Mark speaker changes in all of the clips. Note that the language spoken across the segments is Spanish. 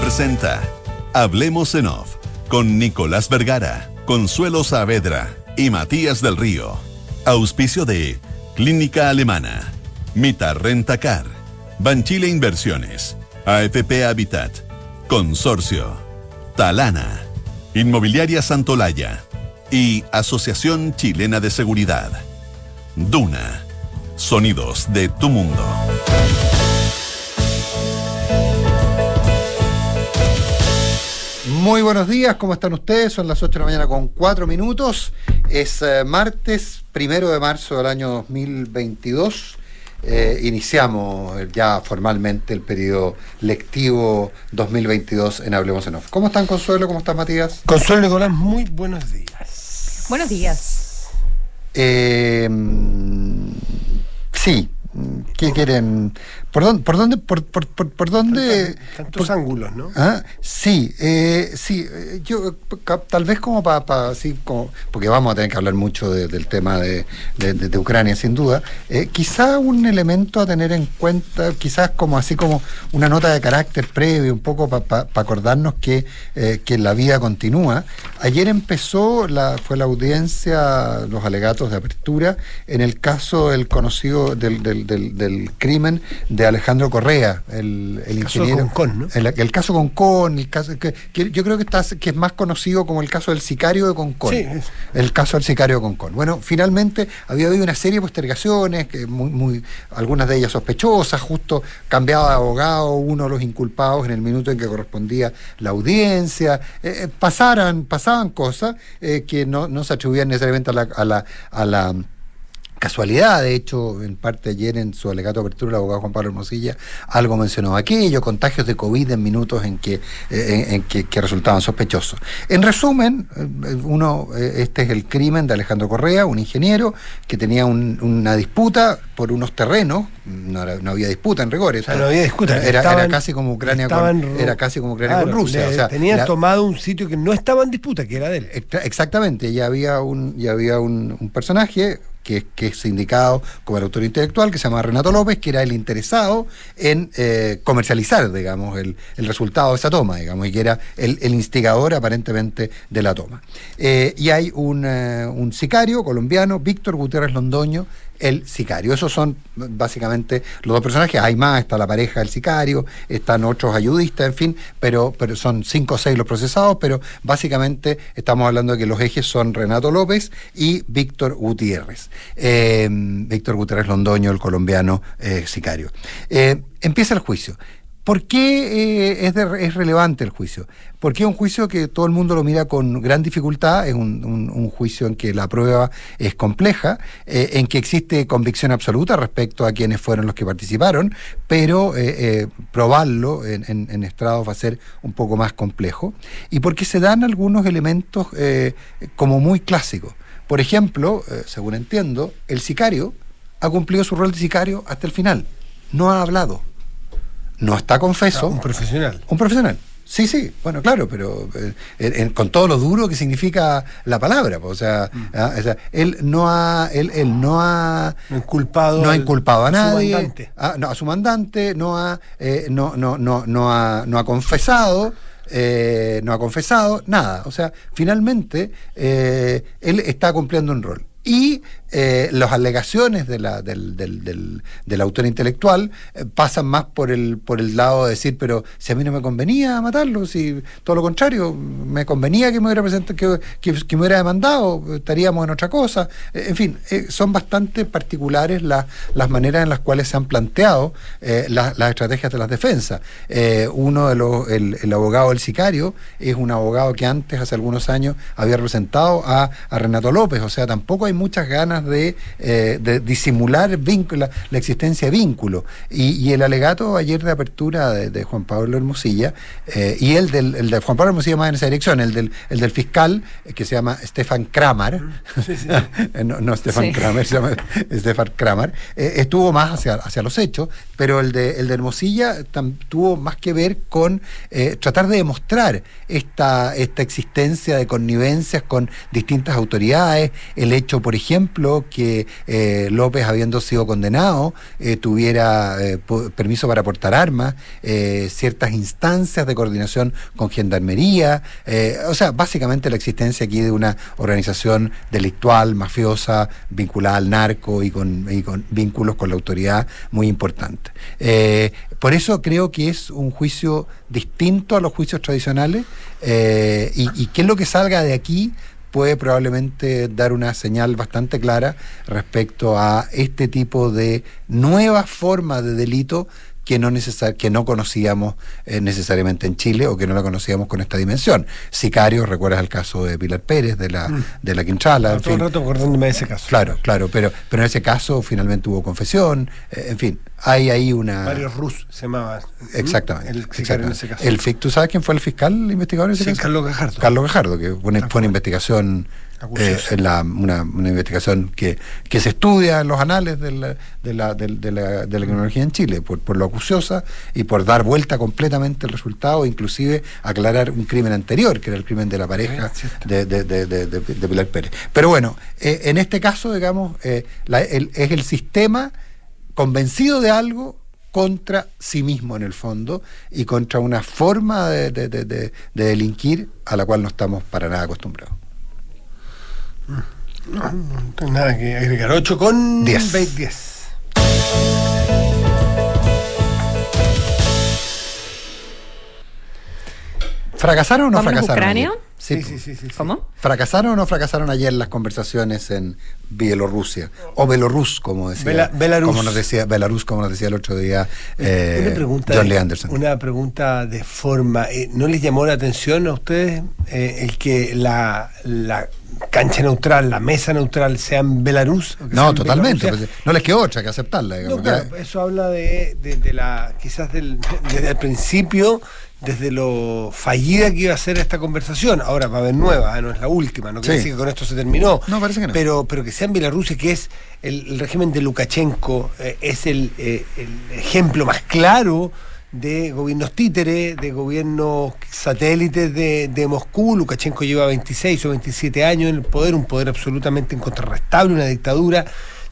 Speaker 1: Presenta Hablemos en Off con Nicolás Vergara, Consuelo Saavedra y Matías del Río. Auspicio de Clínica Alemana, Mita Rentacar, Banchile Inversiones, AFP Habitat, Consorcio, Talana, Inmobiliaria Santolaya y Asociación Chilena de Seguridad. Duna. Sonidos de tu mundo.
Speaker 2: Muy buenos días, ¿cómo están ustedes? Son las 8 de la mañana con 4 minutos. Es eh, martes, primero de marzo del año 2022. Eh, iniciamos ya formalmente el periodo lectivo 2022 en Hablemos en Off. ¿Cómo están, Consuelo? ¿Cómo estás, Matías?
Speaker 3: Consuelo Nicolás, muy buenos días.
Speaker 4: Buenos días.
Speaker 2: Eh, sí, ¿qué quieren? ¿Por dónde? ¿Por dónde? ¿Por, por, por, por dónde?
Speaker 3: Tantos
Speaker 2: por-
Speaker 3: ángulos, ¿no?
Speaker 2: Ah, sí, eh, sí, eh, yo tal vez como para, así como, porque vamos a tener que hablar mucho de- del tema de, de- Ucrania, sin duda, eh, quizá un elemento a tener en cuenta, quizás como así como una nota de carácter previo, un poco para acordarnos que, eh, que la vida continúa. Ayer empezó, la, fue la audiencia, los alegatos de apertura, en el caso del conocido, del, del, del, del crimen de Alejandro Correa, el, el
Speaker 3: Caso
Speaker 2: ingeniero.
Speaker 3: Concón, ¿no?
Speaker 2: El, el caso Concón, el caso que, que yo creo que está que es más conocido como el caso del sicario de Concón.
Speaker 3: Sí, es-
Speaker 2: El caso del sicario de Concón. Bueno, finalmente había habido una serie de postergaciones, que muy, muy, algunas de ellas sospechosas, justo cambiaba de abogado uno de los inculpados en el minuto en que correspondía la audiencia. Eh, eh, pasaran, pasaban cosas eh, que no, no se atribuían necesariamente a la, a la, a la casualidad, de hecho, en parte ayer en su alegato de apertura el abogado Juan Pablo Hermosilla algo mencionó aquello, contagios de COVID en minutos en que, eh, en, en que, que resultaban sospechosos. En resumen, eh, uno, eh, este es el crimen de Alejandro Correa, un ingeniero que tenía un- una disputa por unos terrenos, no, era- no había disputa en rigor,
Speaker 3: O sea, no había disputa.
Speaker 2: era, casi como Ucrania
Speaker 3: estaban
Speaker 2: con, era casi como Ucrania
Speaker 3: Claro,
Speaker 2: con Rusia.
Speaker 3: le
Speaker 2: o sea,
Speaker 3: tenían
Speaker 2: la-
Speaker 3: tomado un sitio que no estaba en disputa, que era de él.
Speaker 2: Exa- Exactamente, ya había un, ya había un, un personaje que, es indicado como el autor intelectual, que se llama Renato López, que era el interesado en eh, comercializar, digamos, el, el resultado de esa toma, digamos, y que era el, el instigador aparentemente de la toma. Eh, y hay un, eh, un sicario colombiano, Víctor Gutiérrez Londoño, el sicario. Esos son básicamente los dos personajes. Hay más, está la pareja del sicario, están otros ayudistas, en fin, pero, pero son cinco o seis los procesados, pero básicamente estamos hablando de que los ejes son Renato López y Víctor Gutiérrez. Eh, Víctor Gutiérrez Londoño, el colombiano eh, sicario. Eh, empieza el juicio. ¿Por qué eh, es, de- es relevante el juicio? Porque es un juicio que todo el mundo lo mira con gran dificultad, es un, juicio en que la prueba es compleja, eh, en que existe convicción absoluta respecto a quienes fueron los que participaron, pero eh, probarlo en, en- en estrados va a ser un poco más complejo, y porque se dan algunos elementos como muy clásicos. Por ejemplo, según entiendo, el sicario ha cumplido su rol de sicario hasta el final, no ha hablado no está confeso.
Speaker 3: Ah, un profesional.
Speaker 2: Un profesional. Sí, sí, bueno, claro, pero eh, con todo lo duro que significa la palabra, pues, o sea,
Speaker 3: Mm.
Speaker 2: ah, o sea, él no ha, él, él no ha,
Speaker 3: No ha inculpado
Speaker 2: no ha
Speaker 3: al-
Speaker 2: inculpado a,
Speaker 3: a su
Speaker 2: nadie,
Speaker 3: mandante.
Speaker 2: a, no, a su mandante, no ha, eh, no, no, no, no ha, no ha confesado, eh, no ha confesado, nada. O sea, finalmente él está cumpliendo un rol. Y eh, las alegaciones de la, del, del, del, del autor intelectual eh, pasan más por el, por el lado de decir, pero si a mí no me convenía matarlo, si todo lo contrario, me convenía que me hubiera presentado, que, que- me hubiera demandado, estaríamos en otra cosa. Eh, en fin, eh, son bastante particulares las las maneras en las cuales se han planteado la- las estrategias de las defensas. Uno de los, el, el abogado del sicario, es un abogado que antes, hace algunos años, había representado a, a Renato López, o sea, tampoco hay muchas ganas de, eh, de disimular vínculo, la, la existencia de vínculo. Y, y el alegato ayer de apertura de, de Juan Pablo Hermosilla, eh, y el, del, el de Juan Pablo Hermosilla más en esa dirección, el del, el del fiscal, eh, que se llama Stefan Kramer, Eh, no, no Stefan
Speaker 4: Sí.
Speaker 2: Kramer, se llama Stefan Kramer, eh, estuvo más hacia, hacia los hechos, pero el de, el de Hermosilla tuvo más que ver con eh, tratar de demostrar esta, esta existencia de connivencias con distintas autoridades, el hecho, por ejemplo, que eh, López, habiendo sido condenado, eh, tuviera permiso para portar armas, ciertas instancias de coordinación con gendarmería, o sea, básicamente la existencia aquí de una organización delictual, mafiosa, vinculada al narco y con, y con vínculos con la autoridad muy Eh, por eso creo que es un juicio distinto a los juicios tradicionales eh, y, y qué es lo que salga de aquí puede probablemente dar una señal bastante clara respecto a este tipo de nuevas formas de delito que no, necesar- que no conocíamos eh, necesariamente en Chile o que no la conocíamos con esta dimensión. Sicarios, recuerdas el caso de Pilar Pérez, de la, de la Quintrala, en
Speaker 3: todo el
Speaker 2: fin.
Speaker 3: rato acordándome de ese caso.
Speaker 2: Claro, claro, pero, pero en ese caso finalmente hubo confesión, eh, en fin, hay ahí una...
Speaker 3: Mario Rus se llamaba.
Speaker 2: Exactamente.
Speaker 3: El
Speaker 2: exactamente.
Speaker 3: en ese caso.
Speaker 2: El ¿Tú sabes quién fue el fiscal investigador en ese
Speaker 3: Sí,
Speaker 2: caso?
Speaker 3: Carlos Gajardo.
Speaker 2: Carlos Gajardo, que fue una, fue una investigación, eh,
Speaker 3: Acuciosa.
Speaker 2: en la- una, una investigación que, que se estudia en los anales de la, de la, de, de la, de la criminología en Chile, por, por lo acuciosa y por dar vuelta completamente el resultado, inclusive aclarar un crimen anterior, que era el crimen de la pareja
Speaker 3: cierto.
Speaker 2: de, de, de, de- de- de Pilar Pérez. Pero bueno, eh, en este caso, digamos, eh, la- el- es el sistema convencido de algo contra sí mismo en el fondo y contra una forma de, de- de- de- de delinquir a la cual no estamos para nada acostumbrados.
Speaker 3: No, no tengo nada que agregar. 8 con
Speaker 2: Diez.
Speaker 3: 20, 10.
Speaker 2: ¿Fracasaron o no
Speaker 4: ¿Vamos a
Speaker 2: fracasaron?
Speaker 4: Ucrania?
Speaker 3: Sí, sí, sí, sí, sí.
Speaker 4: ¿Cómo?
Speaker 2: ¿Fracasaron o no fracasaron ayer las conversaciones en Bielorrusia? O Belarus, como decía.
Speaker 3: Bela- Belarus.
Speaker 2: Como nos decía, Belarus, como nos decía el otro día eh,
Speaker 3: una pregunta
Speaker 2: John
Speaker 3: de-
Speaker 2: Lee Anderson.
Speaker 3: Una pregunta de forma. eh, ¿No les llamó la atención a ustedes eh, el que la, la cancha neutral, la mesa neutral sea en Belarus? sea
Speaker 2: No,
Speaker 3: en
Speaker 2: totalmente. Pues, no les quedó otra que aceptarla. digamos.
Speaker 3: No, claro,
Speaker 2: Ya-
Speaker 3: eso habla de, de- de la, quizás del, desde el principio, desde lo fallida que iba a ser esta conversación. Ahora va a haber nueva, ¿eh? no es la última, no quiere
Speaker 2: Sí.
Speaker 3: decir que con esto se terminó.
Speaker 2: No, parece que no.
Speaker 3: Pero, pero que sea en Bielorrusia, que es el, el régimen de Lukashenko, eh, es el, eh, el ejemplo más claro de gobiernos títere, de gobiernos satélites de, de Moscú. Lukashenko lleva 26 o 27 años en el poder, un poder absolutamente incontrarrestable, una dictadura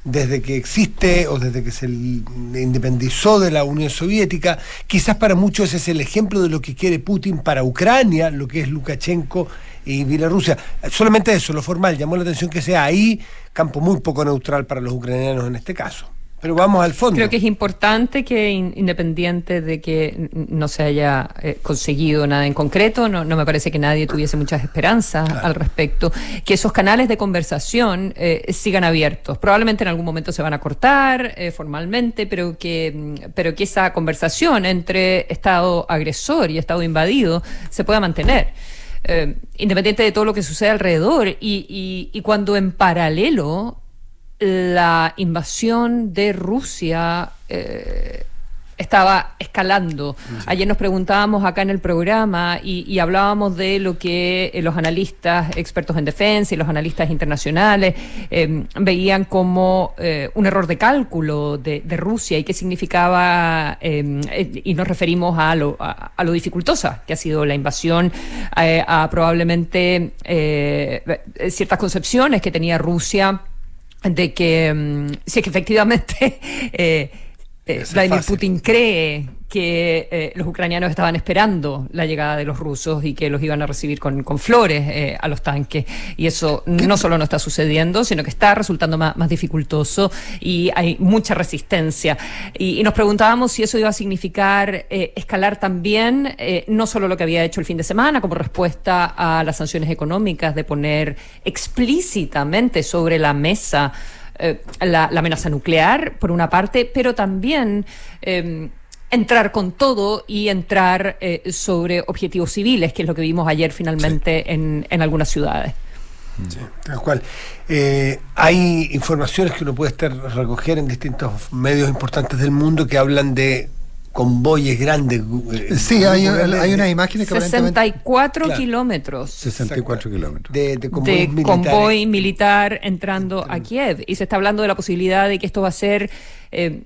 Speaker 3: desde que existe o desde que se independizó de la Unión Soviética. Quizás para muchos es el ejemplo de lo que quiere Putin para Ucrania, lo que es Lukashenko y Bielorrusia. Solamente eso, lo formal, llamó la atención que sea ahí campo muy poco neutral para los ucranianos en este caso. Pero vamos al fondo.
Speaker 4: Creo que es importante que, in- independiente de que no se haya eh, conseguido nada en concreto, no, no me parece que nadie tuviese muchas esperanzas al respecto, que esos canales de conversación eh, sigan abiertos. Probablemente en algún momento se van a cortar eh, formalmente, pero que, mm, pero que esa conversación entre Estado agresor y Estado invadido se pueda mantener. Eh, independiente de todo lo que sucede alrededor y, y- y cuando en paralelo la invasión de Rusia eh, estaba escalando. Ayer nos preguntábamos acá en el programa y, y hablábamos de lo que eh, los analistas expertos en defensa y los analistas internacionales eh, veían como eh, un error de cálculo de, de Rusia y qué significaba, eh, eh, y nos referimos a lo, a, a lo dificultosa que ha sido la invasión, a probablemente ciertas concepciones que tenía Rusia de que mm, si es que efectivamente eh, eh, Vladimir
Speaker 3: fácil.
Speaker 4: Putin cree que eh, los ucranianos estaban esperando la llegada de los rusos y que los iban a recibir con, con flores eh, a los tanques. Y eso no solo no está sucediendo, sino que está resultando más, más dificultoso y hay mucha resistencia. Y, y nos preguntábamos si eso iba a significar eh, escalar también no solo lo que había hecho el fin de semana como respuesta a las sanciones económicas, de poner explícitamente sobre la mesa eh, la, la amenaza nuclear, por una parte, pero también eh, entrar con todo y entrar eh, sobre objetivos civiles, que es lo que vimos ayer finalmente en, en algunas ciudades.
Speaker 3: Sí, tal cual. Eh, hay informaciones que uno puede estar recoger en distintos medios importantes del mundo que hablan de convoyes grandes. eh,
Speaker 2: Sí, hay, hay unas
Speaker 3: de-
Speaker 2: imágenes que aparentemente...
Speaker 4: 64
Speaker 3: Claro.
Speaker 4: kilómetros
Speaker 2: 64 kilómetros.
Speaker 3: de, de
Speaker 4: de convoy militar entrando a Kiev. Y se está hablando de la posibilidad de que esto va a ser, eh,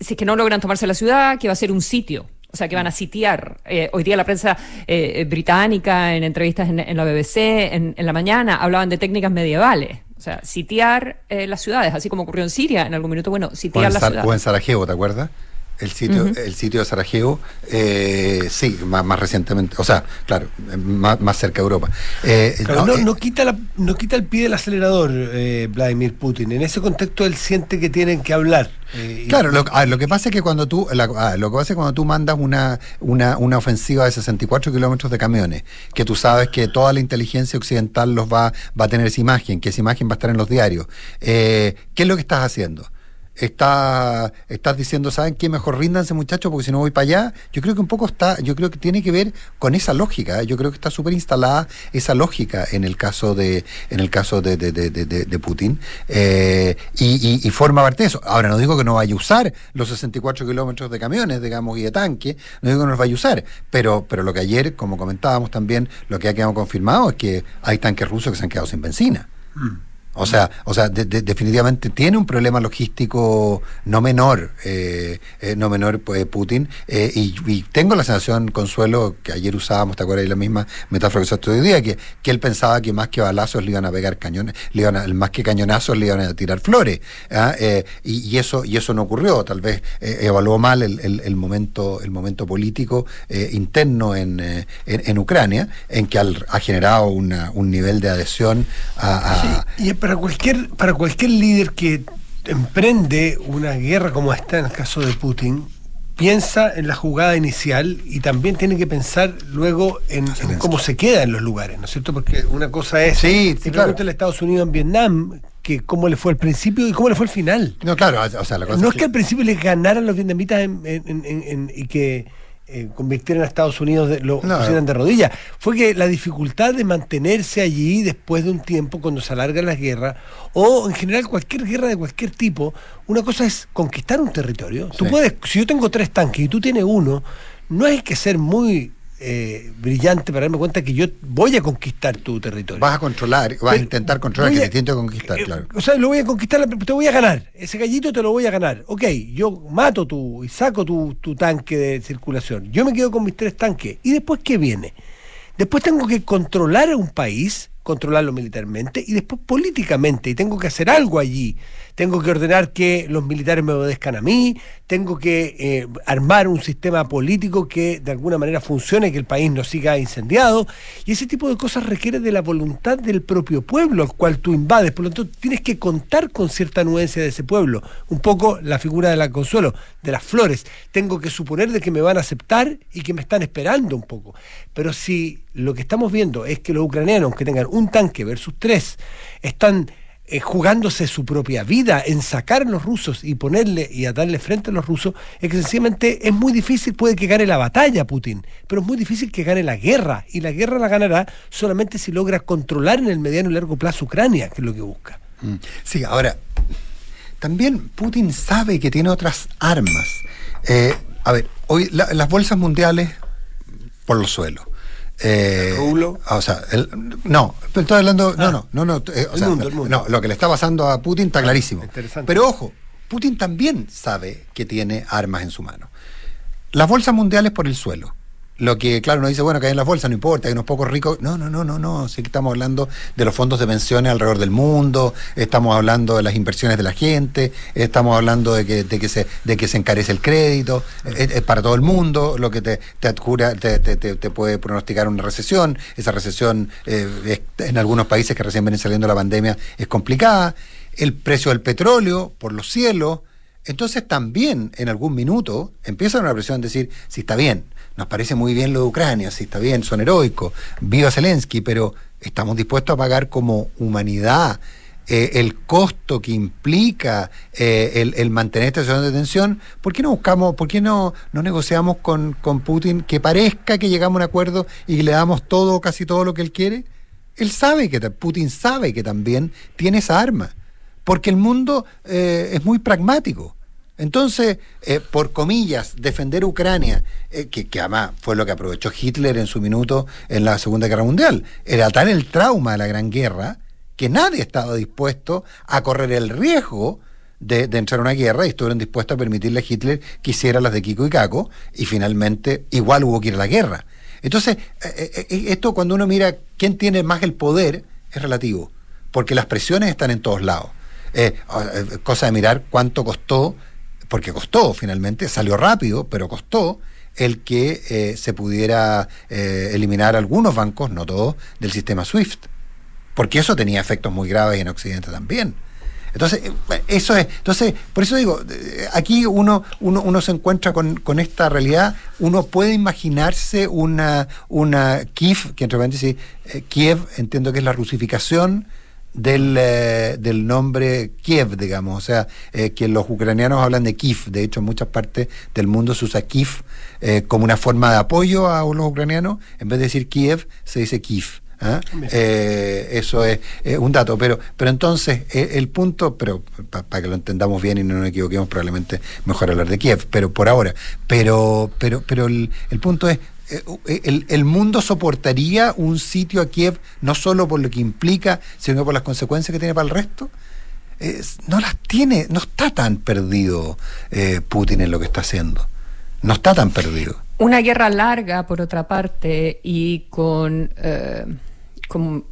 Speaker 4: si es que no logran tomarse la ciudad, que va a ser un sitio. O sea, que van a sitiar. Eh, hoy día la prensa eh, británica, en entrevistas en, en la BBC, en, en la mañana, hablaban de técnicas medievales. O sea, sitiar eh, las ciudades, así como ocurrió en Siria en algún minuto, bueno, sitiar las ciudades.
Speaker 2: O en Sarajevo, ¿te acuerdas? El sitio, el sitio de Sarajevo, eh, sí, más, más, recientemente, o sea, claro, más, más cerca de Europa.
Speaker 3: Eh, no, no, no, quita la, no quita el pie del acelerador, eh, Vladimir Putin. En ese contexto él siente que tienen que hablar.
Speaker 2: claro, lo, lo, que pasa es que cuando tú, la, lo que pasa es cuando tú mandas una, una, una ofensiva de 64 kilómetros de camiones, que tú sabes que toda la inteligencia occidental los va, va a tener esa imagen, que esa imagen va a estar en los diarios. ¿Qué es lo que estás haciendo? Está, estás diciendo, ¿saben qué? Mejor ríndanse muchachos porque si no voy para allá. Yo creo que un poco está, yo creo que tiene que ver con esa lógica. ¿eh? Yo creo que está súper instalada esa lógica en el caso de, en el caso de, de, de, de Putin. Eh, y, forma parte de eso. Ahora, no digo que no vaya a usar los 64 kilómetros de camiones, digamos, y de tanque, no digo que no los vaya a usar, pero, pero lo que ayer, como comentábamos también, lo que ha quedado confirmado es que hay tanques rusos que se han quedado sin benzina. Mm. O sea, o sea definitivamente tiene un problema logístico no menor, eh, eh, no menor pues, Putin. Eh, y, tengo la sensación, Consuelo, que ayer usábamos, ¿te acuerdas? la misma metáfora que usaste hoy día, que, que él pensaba que más que balazos le iban a pegar cañones, le iban a, más que cañonazos le iban a tirar flores. ¿ah? Y, eso y eso no ocurrió. Tal vez evaluó mal el, el, momento el momento político interno en, en, en, Ucrania, en que ha generado una, un nivel de adhesión a,
Speaker 3: para cualquier, para cualquier líder que emprende una guerra como esta, en el caso de Putin, piensa en la jugada inicial y también tiene que pensar luego en, cómo se queda en los lugares, ¿no es cierto? Porque una cosa es
Speaker 2: sí,
Speaker 3: sí claro. el Estados Unidos en Vietnam, que cómo le fue al principio y cómo le fue al final.
Speaker 2: No, claro, o sea, la cosa
Speaker 3: no es que, al principio les ganaran los vietnamitas y que eh, convirtieron a Estados Unidos, de, lo pusieran de rodillas. Fue que la dificultad de mantenerse allí después de un tiempo, cuando se alargan las guerras, o en general cualquier guerra de cualquier tipo, una cosa es conquistar un territorio. Tú puedes, si yo tengo tres tanques y tú tienes uno, no hay que ser muy eh, brillante para darme cuenta que yo voy a conquistar tu territorio.
Speaker 2: Vas a controlar, vas a intentar controlar, que te intento conquistar, eh, claro.
Speaker 3: O sea, lo voy a conquistar, te voy a ganar. Ese gallito te lo voy a ganar. Ok, yo mato tu y saco tu, tu tanque de circulación. Yo me quedo con mis tres tanques. ¿Y después qué viene? Después tengo que controlar a un país, controlarlo militarmente y después políticamente. Y tengo que hacer algo allí tengo que ordenar que los militares me obedezcan a mí, tengo que eh, armar un sistema político que de alguna manera funcione, que el país no siga incendiado, y ese tipo de cosas requiere de la voluntad del propio pueblo al cual tú invades, por lo tanto tienes que contar con cierta anuencia de ese pueblo, un poco la figura de la consuelo, de las flores, tengo que suponer de que me van a aceptar y que me están esperando un poco, pero si lo que estamos viendo es que los ucranianos que tengan un tanque versus tres están eh, jugándose su propia vida en sacar a los rusos y ponerle y a darle frente a los rusos, es que sencillamente es muy difícil, puede que gane la batalla Putin, pero es muy difícil que gane la guerra, y la guerra la ganará solamente si logra controlar en el mediano y largo plazo Ucrania, que es lo que busca.
Speaker 2: Mm. Sí, ahora, también Putin sabe que tiene otras armas. Eh, a ver, hoy las bolsas mundiales por los suelos
Speaker 3: eh,
Speaker 2: o sea, no, pero estoy hablando. no, no, no, no, eh, no. Lo que le está pasando a Putin está clarísimo. Pero ojo, Putin también sabe que tiene armas en su mano. Las bolsas mundiales por el suelo. Lo que, claro, uno dice, bueno, que hay en las bolsas, no importa, hay unos pocos ricos. No, no, no, no, no. Sí que estamos hablando de los fondos de pensiones alrededor del mundo, estamos hablando de las inversiones de la gente, estamos hablando de que, de que, se, de que se encarece el crédito, es, para todo el mundo, lo que te, te, te, te, puede pronosticar una recesión. Esa recesión eh, en algunos países que recién vienen saliendo de la pandemia es complicada. El precio del petróleo por los cielos. Entonces también en algún minuto empieza una presión de decir, si está bien, nos parece muy bien lo de Ucrania, sí está bien, son heroicos, viva Zelensky, pero estamos dispuestos a pagar como humanidad eh, el costo que implica eh, el, mantener esta situación de tensión, ¿por qué no buscamos, por qué no, no negociamos con, con Putin que parezca que llegamos a un acuerdo y le damos todo, casi todo lo que él quiere? Él sabe que Putin sabe que también tiene esa arma, porque el mundo eh, es muy pragmático. Entonces, eh, por comillas, defender Ucrania, eh, que, además fue lo que aprovechó Hitler en su minuto en la Segunda Guerra Mundial, era tal el trauma de la Gran Guerra que nadie estaba dispuesto a correr el riesgo de, entrar a una guerra y estuvieron dispuestos a permitirle a Hitler que hiciera las de Kiko y Caco y finalmente igual hubo que ir a la guerra. Entonces, eh, esto cuando uno mira quién tiene más el poder es relativo porque las presiones están en todos lados. Eh, eh, cosa de mirar cuánto costó, porque costó finalmente, salió rápido, pero costó el que eh, se pudiera eliminar algunos bancos, no todos, del sistema SWIFT. Porque eso tenía efectos muy graves en Occidente también. Entonces, eso es. Entonces, por eso digo, aquí uno, uno, uno se encuentra con, con, esta realidad. Uno puede imaginarse una, una Kiev, que entre paréntesis, Kiev, entiendo que es la rusificación del, eh, del nombre Kiev, digamos. O sea, eh, que los ucranianos hablan de Kiev. De hecho, en muchas partes del mundo se usa Kiev eh, como una forma de apoyo a los ucranianos. En vez de decir Kiev, se dice Kiev. ¿ah? eso es un dato, pero pero entonces el punto, pero para que lo entendamos bien y no nos equivoquemos, probablemente mejor hablar de Kiev, pero por ahora, pero pero pero el, el punto es eh, el, el, mundo soportaría un sitio a Kiev no solo por lo que implica, sino por las consecuencias que tiene para el resto? no las tiene, no está tan perdido eh, Putin en lo que está haciendo. No está tan perdido.
Speaker 4: Una guerra larga, por otra parte, y con, eh, con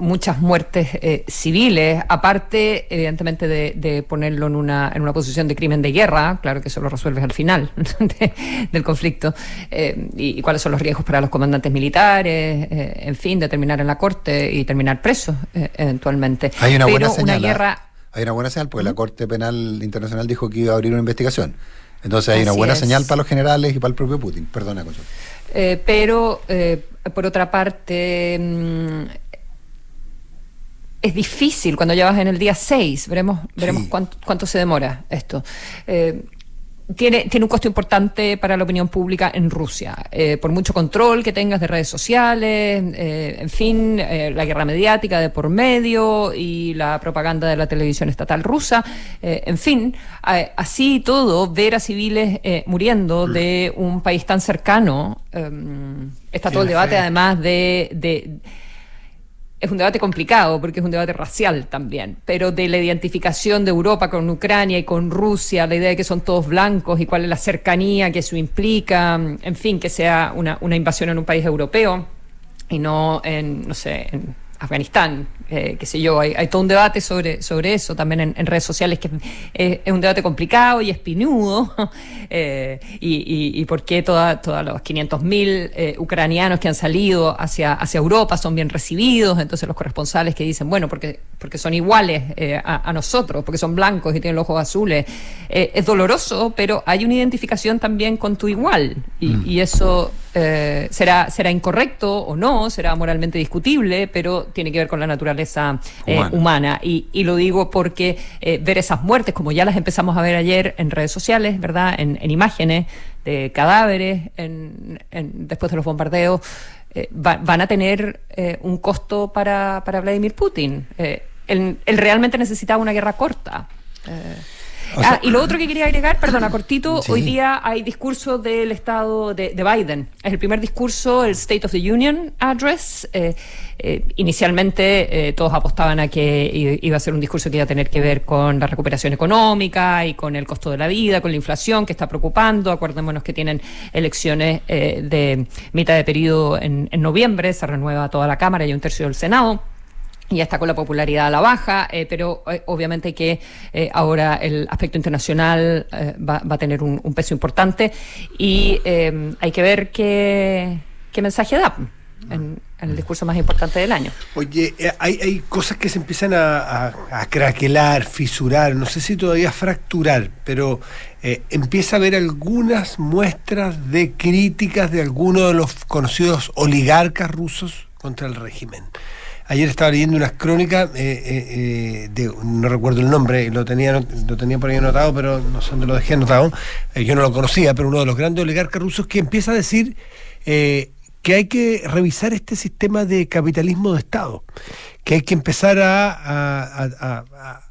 Speaker 4: muchas muertes eh, civiles, aparte, evidentemente, de, ponerlo en una, en una posición de crimen de guerra, claro que eso lo resuelves al final del conflicto, eh, y, cuáles son los riesgos para los comandantes militares, eh, en fin, de terminar en la corte y terminar presos eventualmente.
Speaker 2: Hay una buena señal. Una ¿ah? guerra... Hay una buena señal, porque la Corte Penal Internacional dijo que iba a abrir una investigación. Entonces hay una buena señal para los generales y para el propio Putin. Perdona, Consuelo.
Speaker 4: pero, por otra parte, mm, es difícil cuando ya vas en el día 6. Veremos, veremos cuánto, se demora esto. Eh, tiene, tiene un costo importante para la opinión pública en Rusia, eh, por mucho control que tengas de redes sociales, eh, en fin, la guerra mediática de por medio y la propaganda de la televisión estatal rusa, en fin, así todo, ver a civiles muriendo de un país tan cercano, está todo el debate además de es un debate complicado porque es un debate racial también, pero de la identificación de Europa con Ucrania y con Rusia, la idea de que son todos blancos y cuál es la cercanía que eso implica, en fin, que sea una, invasión en un país europeo y no en, no sé, en Afganistán, eh, qué sé yo, hay, todo un debate sobre, sobre eso también en, redes sociales, que es, un debate complicado y espinudo, eh, y, y, por qué todos los 500.000 eh, ucranianos que han salido hacia, hacia Europa son bien recibidos, entonces los corresponsales que dicen, bueno, porque, porque son iguales eh, a, nosotros, porque son blancos y tienen los ojos azules, es doloroso, pero hay una identificación también con tu igual, y, mm. y eso será, será incorrecto o no, será moralmente discutible, pero tiene que ver con la naturaleza eh, humana. Y, y, lo digo porque eh, ver esas muertes, como ya las empezamos a ver ayer en redes sociales, ¿verdad? En, en imágenes de cadáveres en, después de los bombardeos, eh, van a tener un costo para, para Vladimir Putin. Él, él, realmente necesitaba una guerra corta. Ah, y lo otro que quería agregar, perdona, cortito, hoy día hay discurso del Estado de, Biden. Es el primer discurso, el State of the Union Address. Eh, eh, inicialmente eh, todos apostaban a que iba a ser un discurso que iba a tener que ver con la recuperación económica y con el costo de la vida, con la inflación que está preocupando. Acuérdémonos que tienen elecciones de mitad de periodo en, en noviembre, se renueva toda la Cámara y un tercio del Senado ya está con la popularidad a la baja, eh, pero eh, obviamente que eh, ahora el aspecto internacional va, a tener un, peso importante y hay que ver qué, qué mensaje da en, el discurso más importante del año.
Speaker 3: Oye, hay, hay cosas que se empiezan a, a, craquelar, fisurar, no sé si todavía fracturar, pero empieza a haber algunas muestras de críticas de algunos de los conocidos oligarcas rusos contra el régimen. Ayer estaba leyendo unas crónicas, eh, eh, eh, de, no recuerdo el nombre, lo tenía, lo tenía por ahí anotado, pero no sé dónde lo dejé anotado. yo no lo conocía, pero uno de los grandes oligarcas rusos que empieza a decir que hay que revisar este sistema de capitalismo de Estado, que hay que empezar a,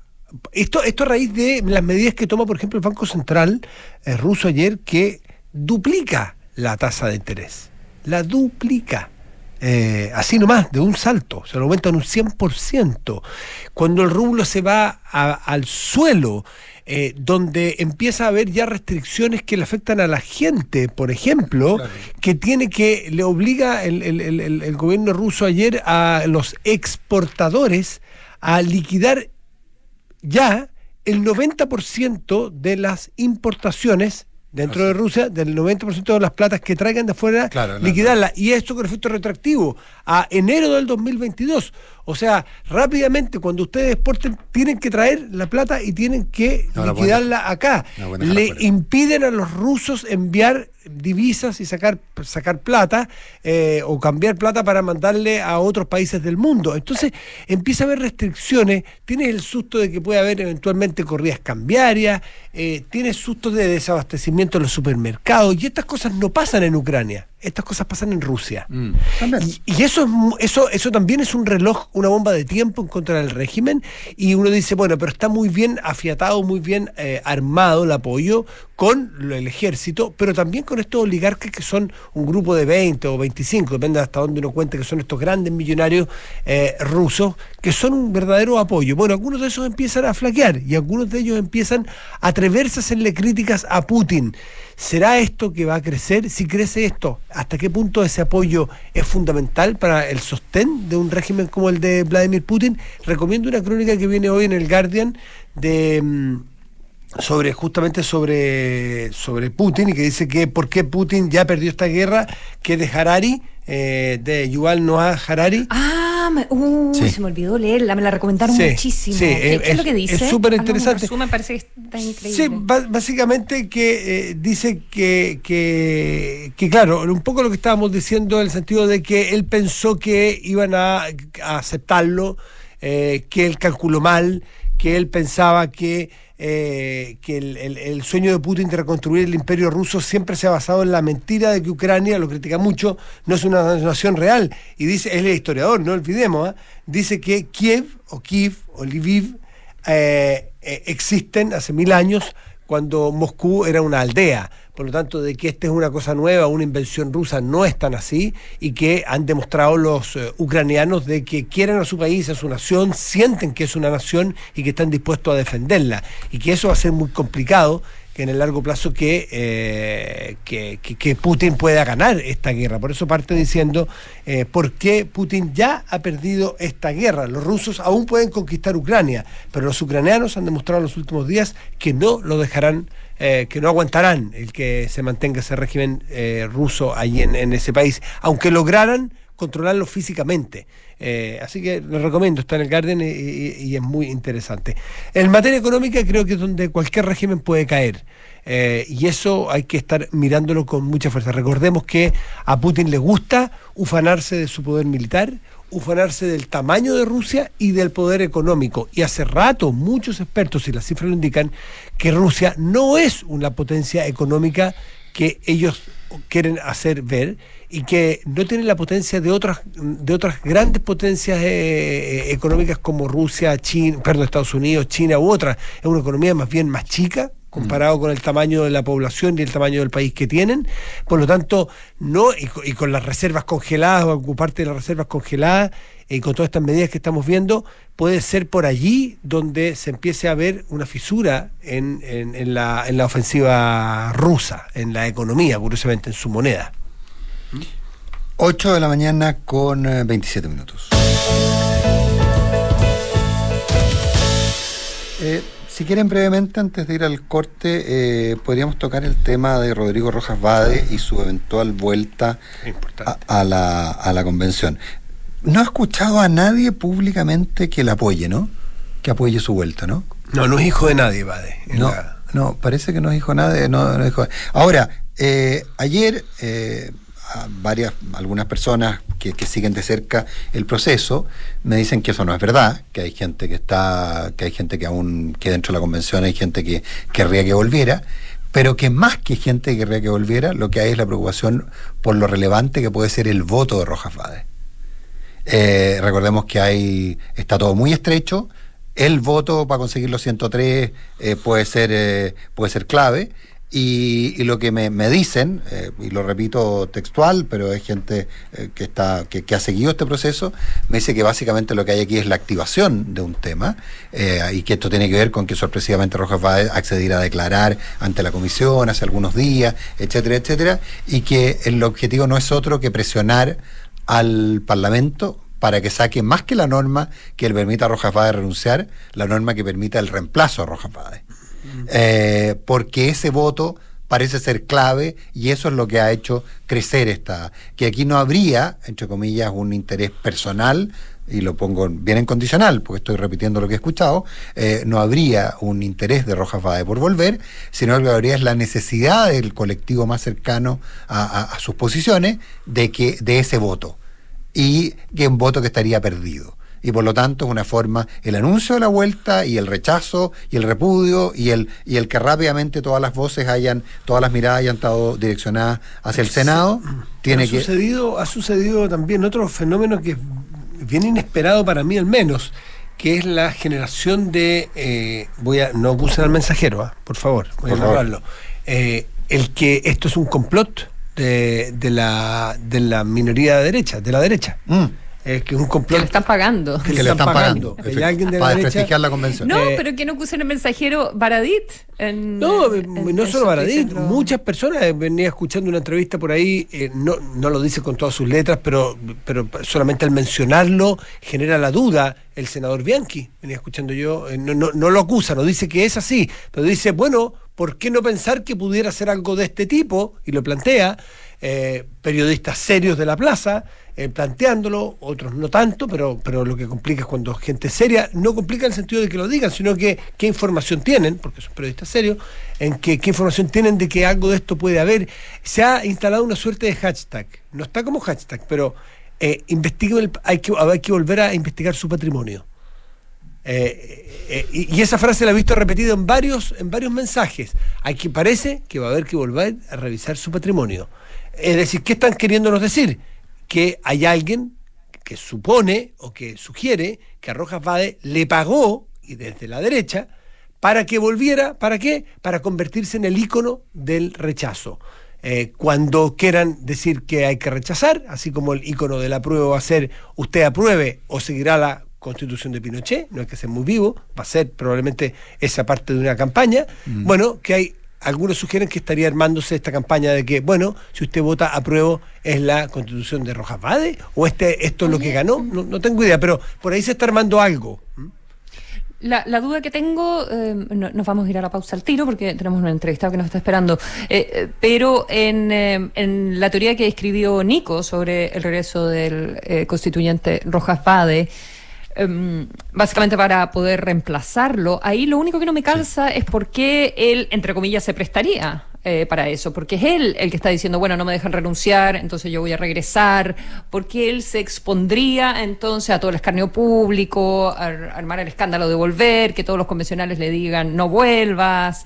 Speaker 3: esto, esto a raíz de las medidas que toma, por ejemplo, el Banco Central ruso ayer, que duplica la tasa de interés. La duplica. Eh, así nomás, de un salto, se lo aumentan un 100%. Cuando el rublo se va al suelo, eh, donde empieza a haber ya restricciones que le afectan a la gente, por ejemplo, que tiene que, le obliga el, el, gobierno ruso ayer a los exportadores a liquidar ya el 90% de las importaciones dentro de Rusia, del 90% de las platas que traigan de afuera,
Speaker 2: Claro,
Speaker 3: liquidarlas. Y esto con efecto retroactivo a enero del 2022. O sea, rápidamente cuando ustedes exporten, tienen que traer la plata y tienen que
Speaker 2: No
Speaker 3: liquidarla acá. Le impiden a los rusos enviar divisas y sacar, sacar plata eh, o cambiar plata para mandarle a otros países del mundo. Entonces empieza a haber restricciones, tienes el susto de que puede haber eventualmente corridas cambiarias, eh, tienes susto de desabastecimiento en los supermercados y estas cosas no pasan en Ucrania. Estas cosas pasan en Rusia.
Speaker 2: También.
Speaker 3: Y, y eso, es, mu- eso, eso también es un reloj, una bomba de tiempo en contra del régimen. Y uno dice, bueno, pero está muy bien afiatado, muy bien eh, armado el apoyo con lo- el ejército, pero también con estos oligarcas que son un grupo de 20 o 25, depende hasta dónde uno cuente, que son estos grandes millonarios eh, rusos, que son un verdadero apoyo. Bueno, algunos de esos empiezan a flaquear y algunos de ellos empiezan a atreverse a hacerle críticas a Putin. ¿Será esto que va a crecer? Si crece esto, ¿hasta qué punto ese apoyo es fundamental para el sostén de un régimen como el de Vladimir Putin? Recomiendo una crónica que viene hoy en el Guardian de mm, sobre justamente sobre, sobre Putin y que dice que por qué Putin ya perdió esta guerra, que de Harari, eh, de Yuval Noah Harari.
Speaker 4: Ah, me, uh,
Speaker 2: Sí.
Speaker 4: se me olvidó leerla, me la recomendaron
Speaker 3: Sí,
Speaker 4: muchísimo.
Speaker 3: sí,
Speaker 4: ¿Qué,
Speaker 3: es-
Speaker 4: qué es lo que dice?
Speaker 3: es súper interesante.
Speaker 4: resumen, parece que está increíble.
Speaker 3: Sí, básicamente que eh, dice que, que, que, claro, un poco lo que estábamos diciendo en el sentido de que él pensó que iban a, a aceptarlo, eh, que él calculó mal, que él pensaba que, eh, que el, el- sueño de Putin de reconstruir el imperio ruso siempre se ha basado en la mentira de que Ucrania, lo critica mucho, no es una nación real. Y dice, él es historiador, no olvidemos, ¿ah? dice que Kiev o Kiev o Lviv eh, eh, existen hace mil años cuando Moscú era una aldea. Por lo tanto, de que esta es una cosa nueva, una invención rusa, no es tan así y que han demostrado los eh, ucranianos de que quieren a su país, a su nación, sienten que es una nación y que están dispuestos a defenderla. Y que eso va a ser muy complicado que en el largo plazo que, eh, que, que- que Putin pueda ganar esta guerra. Por eso parte diciendo eh, por qué Putin ya ha perdido esta guerra. Los rusos aún pueden conquistar Ucrania, pero los ucranianos han demostrado en los últimos días que no lo dejarán, eh, que no aguantarán el que se mantenga ese régimen eh, ruso allí en, ese país, aunque lograran controlarlo físicamente. Eh, así que les recomiendo, está en el Guardian y, y- es muy interesante. En materia económica creo que es donde cualquier régimen puede caer. Y eso hay que estar mirándolo con mucha fuerza. Recordemos que a Putin le gusta ufanarse de su poder militar, ufanarse del tamaño de Rusia y del poder económico. Y hace rato muchos expertos, y las cifras lo indican, que Rusia no es una potencia económica que ellos quieren hacer ver y que no tienen la potencia de otras de otras grandes potencias eh, económicas como Rusia, China, perdón, Estados Unidos, China u otras. Es una economía más bien más chica comparado con el tamaño de la población y el tamaño del país que tienen. Por lo tanto, no y, co- y con las reservas congeladas o ocuparte de las reservas congeladas y con todas estas medidas que estamos viendo, puede ser por allí donde se empiece a ver una fisura en, la, en la ofensiva rusa, en la economía, curiosamente, en su moneda.
Speaker 2: 8 de la mañana con eh, 27 minutos. Eh, si quieren brevemente, antes de ir al corte, eh, podríamos tocar el tema de Rodrigo Rojas Vade y su eventual vuelta a, la, a la convención. No he escuchado a nadie públicamente que la apoye, ¿no? Que apoye su vuelta, ¿no?
Speaker 3: No, no es hijo de nadie, Vade.
Speaker 2: No,
Speaker 3: la-
Speaker 2: no, parece que no dijo nada. de- No, no dijo. Ahora, eh, ayer eh, varias, algunas personas que, que siguen de cerca el proceso me dicen que eso no es verdad, que hay gente que está, que hay gente que aún que dentro de la convención hay gente que querría que volviera, pero que más que gente que querría que volviera, lo que hay es la preocupación por lo relevante que puede ser el voto de Rojas Vade. Eh, recordemos que hay está todo muy estrecho. El voto para conseguir los 103 eh, puede ser eh, puede ser clave. Y, y lo que me, me dicen, eh, y lo repito textual, pero es gente eh, que está que, ha seguido este proceso, me dice que básicamente lo que hay aquí es la activación de un tema eh, y que esto tiene que ver con que sorpresivamente Rojas va a acceder a declarar ante la comisión hace algunos días, etcétera, etcétera, y que el objetivo no es otro que presionar al Parlamento para que saque más que la norma que le permita a Rojas Bade renunciar, la norma que permita el reemplazo a Rojas Bade. Eh, porque ese voto parece ser clave y eso es lo que ha hecho crecer esta, que aquí no habría, entre comillas, un interés personal, y lo pongo bien en condicional, porque estoy repitiendo lo que he escuchado, eh, no habría un interés de Rojas Bade por volver, sino que habría la necesidad del colectivo más cercano a, a sus posiciones de, que, de ese voto, y que un voto que estaría perdido y por lo tanto es una forma, el anuncio de la vuelta y el rechazo y el repudio y el, y el que rápidamente todas las voces hayan, todas las miradas hayan estado direccionadas hacia el Senado, tiene
Speaker 3: ha
Speaker 2: que...
Speaker 3: Sucedido, ha sucedido también otro fenómeno que es bien inesperado para mí al menos, que es la generación de, eh, voy a, no acusen al mensajero, ¿ah? por favor, voy a narrarlo, eh, el que esto es un complot de, de, la, de la minoría de derecha, de la derecha.
Speaker 2: Mm.
Speaker 3: Es que es un complot.
Speaker 4: Que le están pagando.
Speaker 2: Que, le están pagando.
Speaker 3: Hay alguien de la
Speaker 2: para
Speaker 3: derecha-
Speaker 2: desprestigiar la convención.
Speaker 4: No,
Speaker 3: Eh,
Speaker 4: pero que no acusen el mensajero Baradit. En,
Speaker 3: No,
Speaker 4: en-
Speaker 3: no
Speaker 4: en
Speaker 3: solo Baradit, muchas personas, eh, venía escuchando una entrevista por ahí, eh, no, no lo dice con todas sus letras, pero, pero solamente al mencionarlo genera la duda. El senador Bianchi, venía escuchando yo, eh, no, no, no lo acusa, no dice que es así, pero dice, bueno, ¿por qué no pensar que pudiera ser algo de este tipo? Y lo plantea, eh, periodistas serios de la plaza, eh, planteándolo, otros no tanto, pero, pero lo que complica es cuando gente seria, no complica en el sentido de que lo digan, sino que qué información tienen, porque son periodistas serios, en que qué información tienen de que algo de esto puede haber. Se ha instalado una suerte de hashtag, no está como hashtag, pero eh, hay, que, hay que volver a investigar su patrimonio. Eh, y, esa frase la he visto repetida en varios, en varios mensajes. Hay que parece que va a haber que volver a revisar su patrimonio. Es decir, ¿qué están queriéndonos decir? Que hay alguien que supone o que sugiere que a Rojas Bade le pagó, y desde la derecha, para que volviera, ¿para qué? Para convertirse en el ícono del rechazo. Eh, cuando quieran decir que hay que rechazar, así como el ícono del apruebo va a ser usted apruebe o seguirá la constitución de Pinochet, no hay que ser muy vivo, va a ser probablemente esa parte de una campaña. Bueno, que hay algunos sugieren que estaría armándose esta campaña de que, bueno, si usted vota apruebo es la constitución de Rojas Bade o este esto es lo que ganó, no, no tengo idea, pero por ahí se está armando algo.
Speaker 4: La, la duda que tengo, eh, no- nos vamos a ir a la pausa al tiro porque tenemos un entrevistado que nos está esperando, Eh, eh, pero en, eh, en la teoría que escribió Nico sobre el regreso del eh, constituyente Rojas Bade, em, básicamente para poder reemplazarlo, ahí lo único que no me calza es por qué él, entre comillas, se prestaría eh, para eso, porque es él el que está diciendo, bueno, no me dejan renunciar, entonces yo voy a regresar, porque él se expondría entonces a todo el escarnio público, a, a armar el escándalo de volver, que todos los convencionales le digan, no vuelvas.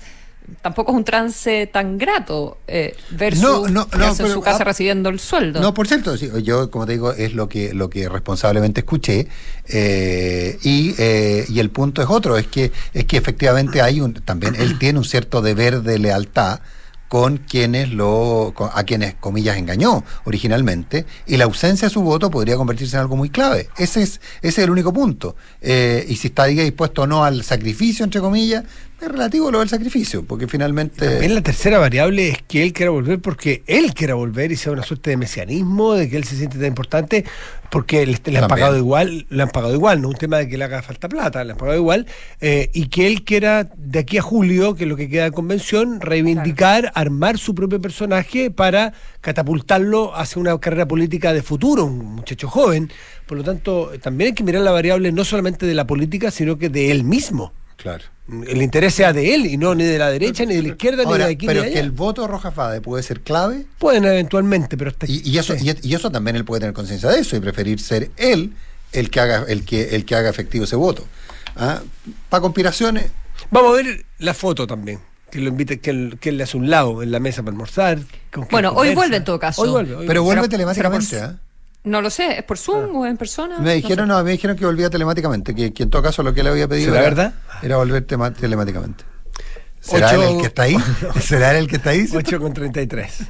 Speaker 4: Tampoco es un trance tan grato eh, versus
Speaker 2: No, no, no,
Speaker 4: quedarse en
Speaker 2: pero,
Speaker 4: su casa
Speaker 2: ah,
Speaker 4: recibiendo el sueldo.
Speaker 2: No, por cierto, sí, yo como te digo, es lo que, lo que responsablemente escuché. eh, y, eh, y el punto es otro, es que, es que efectivamente hay un, también él tiene un cierto deber de lealtad con quienes lo, con- a quienes comillas engañó originalmente, y la ausencia de su voto podría convertirse en algo muy clave. Ese es, ese es el único punto. Eh, y si estaría dispuesto o no al sacrificio, entre comillas, es relativo lo del sacrificio, porque finalmente.
Speaker 3: También la tercera variable es que él quiera volver porque él quiera volver y sea una suerte de mesianismo, de que él se siente tan importante, porque le, le han pagado igual, le han pagado igual, no es un tema de que le haga falta plata, le han pagado igual, eh, y que él quiera de aquí a julio, que es lo que queda de convención, reivindicar, armar su propio personaje para catapultarlo hacia una carrera política de futuro, un muchacho joven. Por lo tanto, también hay que mirar la variable no solamente de la política, sino que de él mismo.
Speaker 2: Claro.
Speaker 3: El interés sea de él y no ni de la derecha, ni de la izquierda, ni
Speaker 2: Ahora,
Speaker 3: de aquí
Speaker 2: pero
Speaker 3: ni de
Speaker 2: que el voto de Rojas Fade puede ser clave
Speaker 3: Pueden eventualmente, pero hasta
Speaker 2: Y, y eso, y, y eso también él puede tener conciencia de eso y preferir ser él el que haga, el que, el que haga efectivo ese voto. Para conspiraciones,
Speaker 3: Vamos a ver la foto también. Que lo invite, que él, que él le hace un lado en la mesa para almorzar. con
Speaker 4: Bueno, hoy vuelve en todo caso.
Speaker 3: Hoy vuelve. hoy
Speaker 2: pero
Speaker 3: vuelve.
Speaker 2: telemáticamente. ¿ah?
Speaker 4: No lo sé, ¿es por Zoom o en persona?
Speaker 2: Me dijeron,
Speaker 4: No
Speaker 2: no, me dijeron que volvía telemáticamente, que, que en todo caso lo que le había pedido
Speaker 3: ¿Será
Speaker 2: era,
Speaker 3: verdad?
Speaker 2: era volver tema- telemáticamente. ¿Será
Speaker 3: Ocho-
Speaker 2: él el que está ahí? ¿Será él el que está ahí?
Speaker 3: sé. 8 con 33.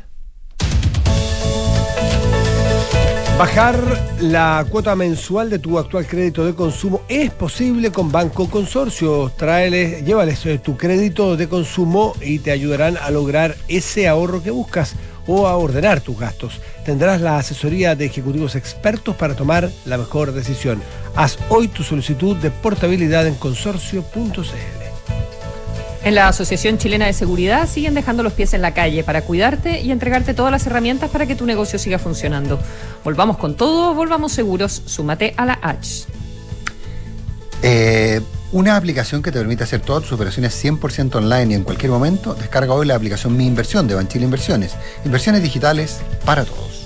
Speaker 3: Bajar la cuota mensual de tu actual crédito de consumo es posible con Banco Consorcio. Tráeles, llévales eh, tu crédito de consumo y te ayudarán a lograr ese ahorro que buscas. O a ordenar tus gastos. Tendrás la asesoría de ejecutivos expertos para tomar la mejor decisión. Haz hoy tu solicitud de portabilidad en consorcio.cl.
Speaker 4: En la Asociación Chilena de Seguridad siguen dejando los pies en la calle para cuidarte y entregarte todas las herramientas para que tu negocio siga funcionando. Volvamos con todo, volvamos seguros. Súmate a la H.
Speaker 2: Eh, una aplicación que te permite hacer todas tus operaciones 100% online y en cualquier momento. Descarga hoy la aplicación Mi Inversión de Banchile Inversiones. Inversiones digitales para todos.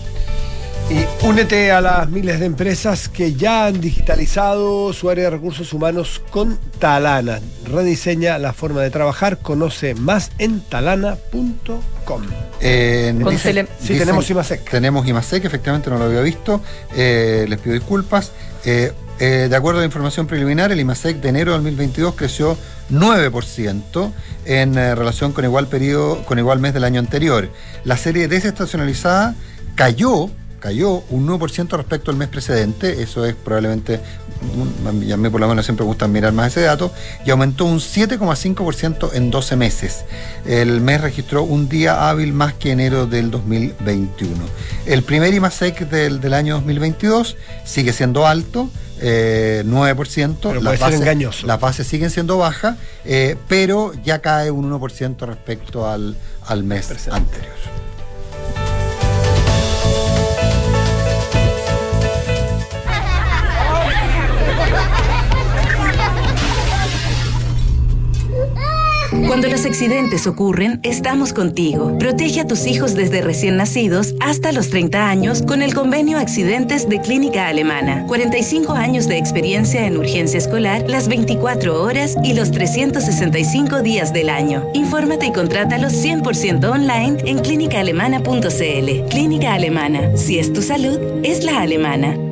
Speaker 3: Y únete a las miles de empresas que ya han digitalizado su área de recursos humanos con Talana. Rediseña la forma de trabajar. Conoce más en talana.com.
Speaker 2: Eh,
Speaker 3: Con
Speaker 2: dice-
Speaker 3: tele- sí, tenemos IMASEC.
Speaker 2: Tenemos IMASEC, efectivamente no lo había visto. Eh, les pido disculpas. Eh, eh, de acuerdo a la información preliminar, el IMASEC de enero de 2022 creció 9% en eh, relación con igual periodo, con igual mes del año anterior. La serie desestacionalizada cayó cayó un 9% respecto al mes precedente, eso es probablemente, a mí por lo menos siempre me gusta mirar más ese dato, y aumentó un 7,5% en 12 meses. El mes registró un día hábil más que enero del 2021. El primer IMASEC del, del año 2022 sigue siendo alto, eh, 9%.
Speaker 3: Pero ser engañoso.
Speaker 2: Las bases siguen siendo bajas, eh, pero ya cae un 1% respecto al, al mes
Speaker 3: Presente.
Speaker 2: anterior.
Speaker 5: Cuando los accidentes ocurren, estamos contigo. Protege a tus hijos desde recién nacidos hasta los 30 años con el convenio Accidentes de Clínica Alemana. 45 años de experiencia en urgencia escolar, las 24 horas y los 365 días del año. Infórmate y contrátalo 100% online en clínicaalemana.cl. Clínica Alemana. Si es tu salud, es la alemana.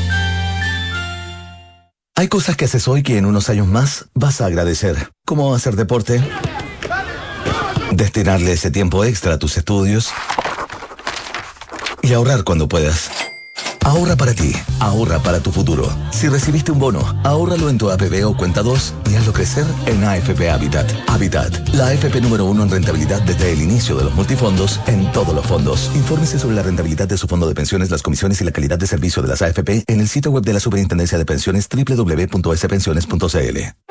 Speaker 6: Hay cosas que haces hoy que en unos años más vas a agradecer, como hacer deporte, destinarle ese tiempo extra a tus estudios y ahorrar cuando puedas. Ahorra para ti, ahorra para tu futuro. Si recibiste un bono, ahórralo en tu APB o cuenta 2 y hazlo crecer en AFP Habitat. Habitat, la AFP número uno en rentabilidad desde el inicio de los multifondos en todos los fondos. Infórmese sobre la rentabilidad de su fondo de pensiones, las comisiones y la calidad de servicio de las AFP en el sitio web de la Superintendencia de Pensiones www.spensiones.cl.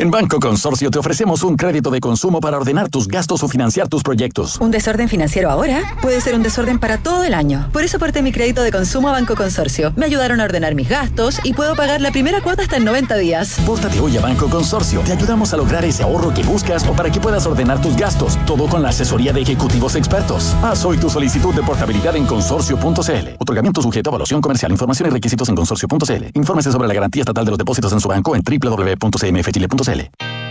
Speaker 7: En Banco Consorcio te ofrecemos un crédito de consumo para ordenar tus gastos o financiar tus proyectos.
Speaker 8: Un desorden financiero ahora puede ser un desorden para todo el año. Por eso aporté mi crédito de consumo a Banco Consorcio. Me ayudaron a ordenar mis gastos y puedo pagar la primera cuota hasta en 90 días.
Speaker 7: Pórtate hoy a Banco Consorcio. Te ayudamos a lograr ese ahorro que buscas o para que puedas ordenar tus gastos. Todo con la asesoría de ejecutivos expertos. Haz hoy tu solicitud de portabilidad en consorcio.cl. Otorgamiento sujeto a evaluación comercial. Información y requisitos en consorcio.cl. Infórmese sobre la garantía estatal de los depósitos en su banco en www.cmfchile.cl. Celi.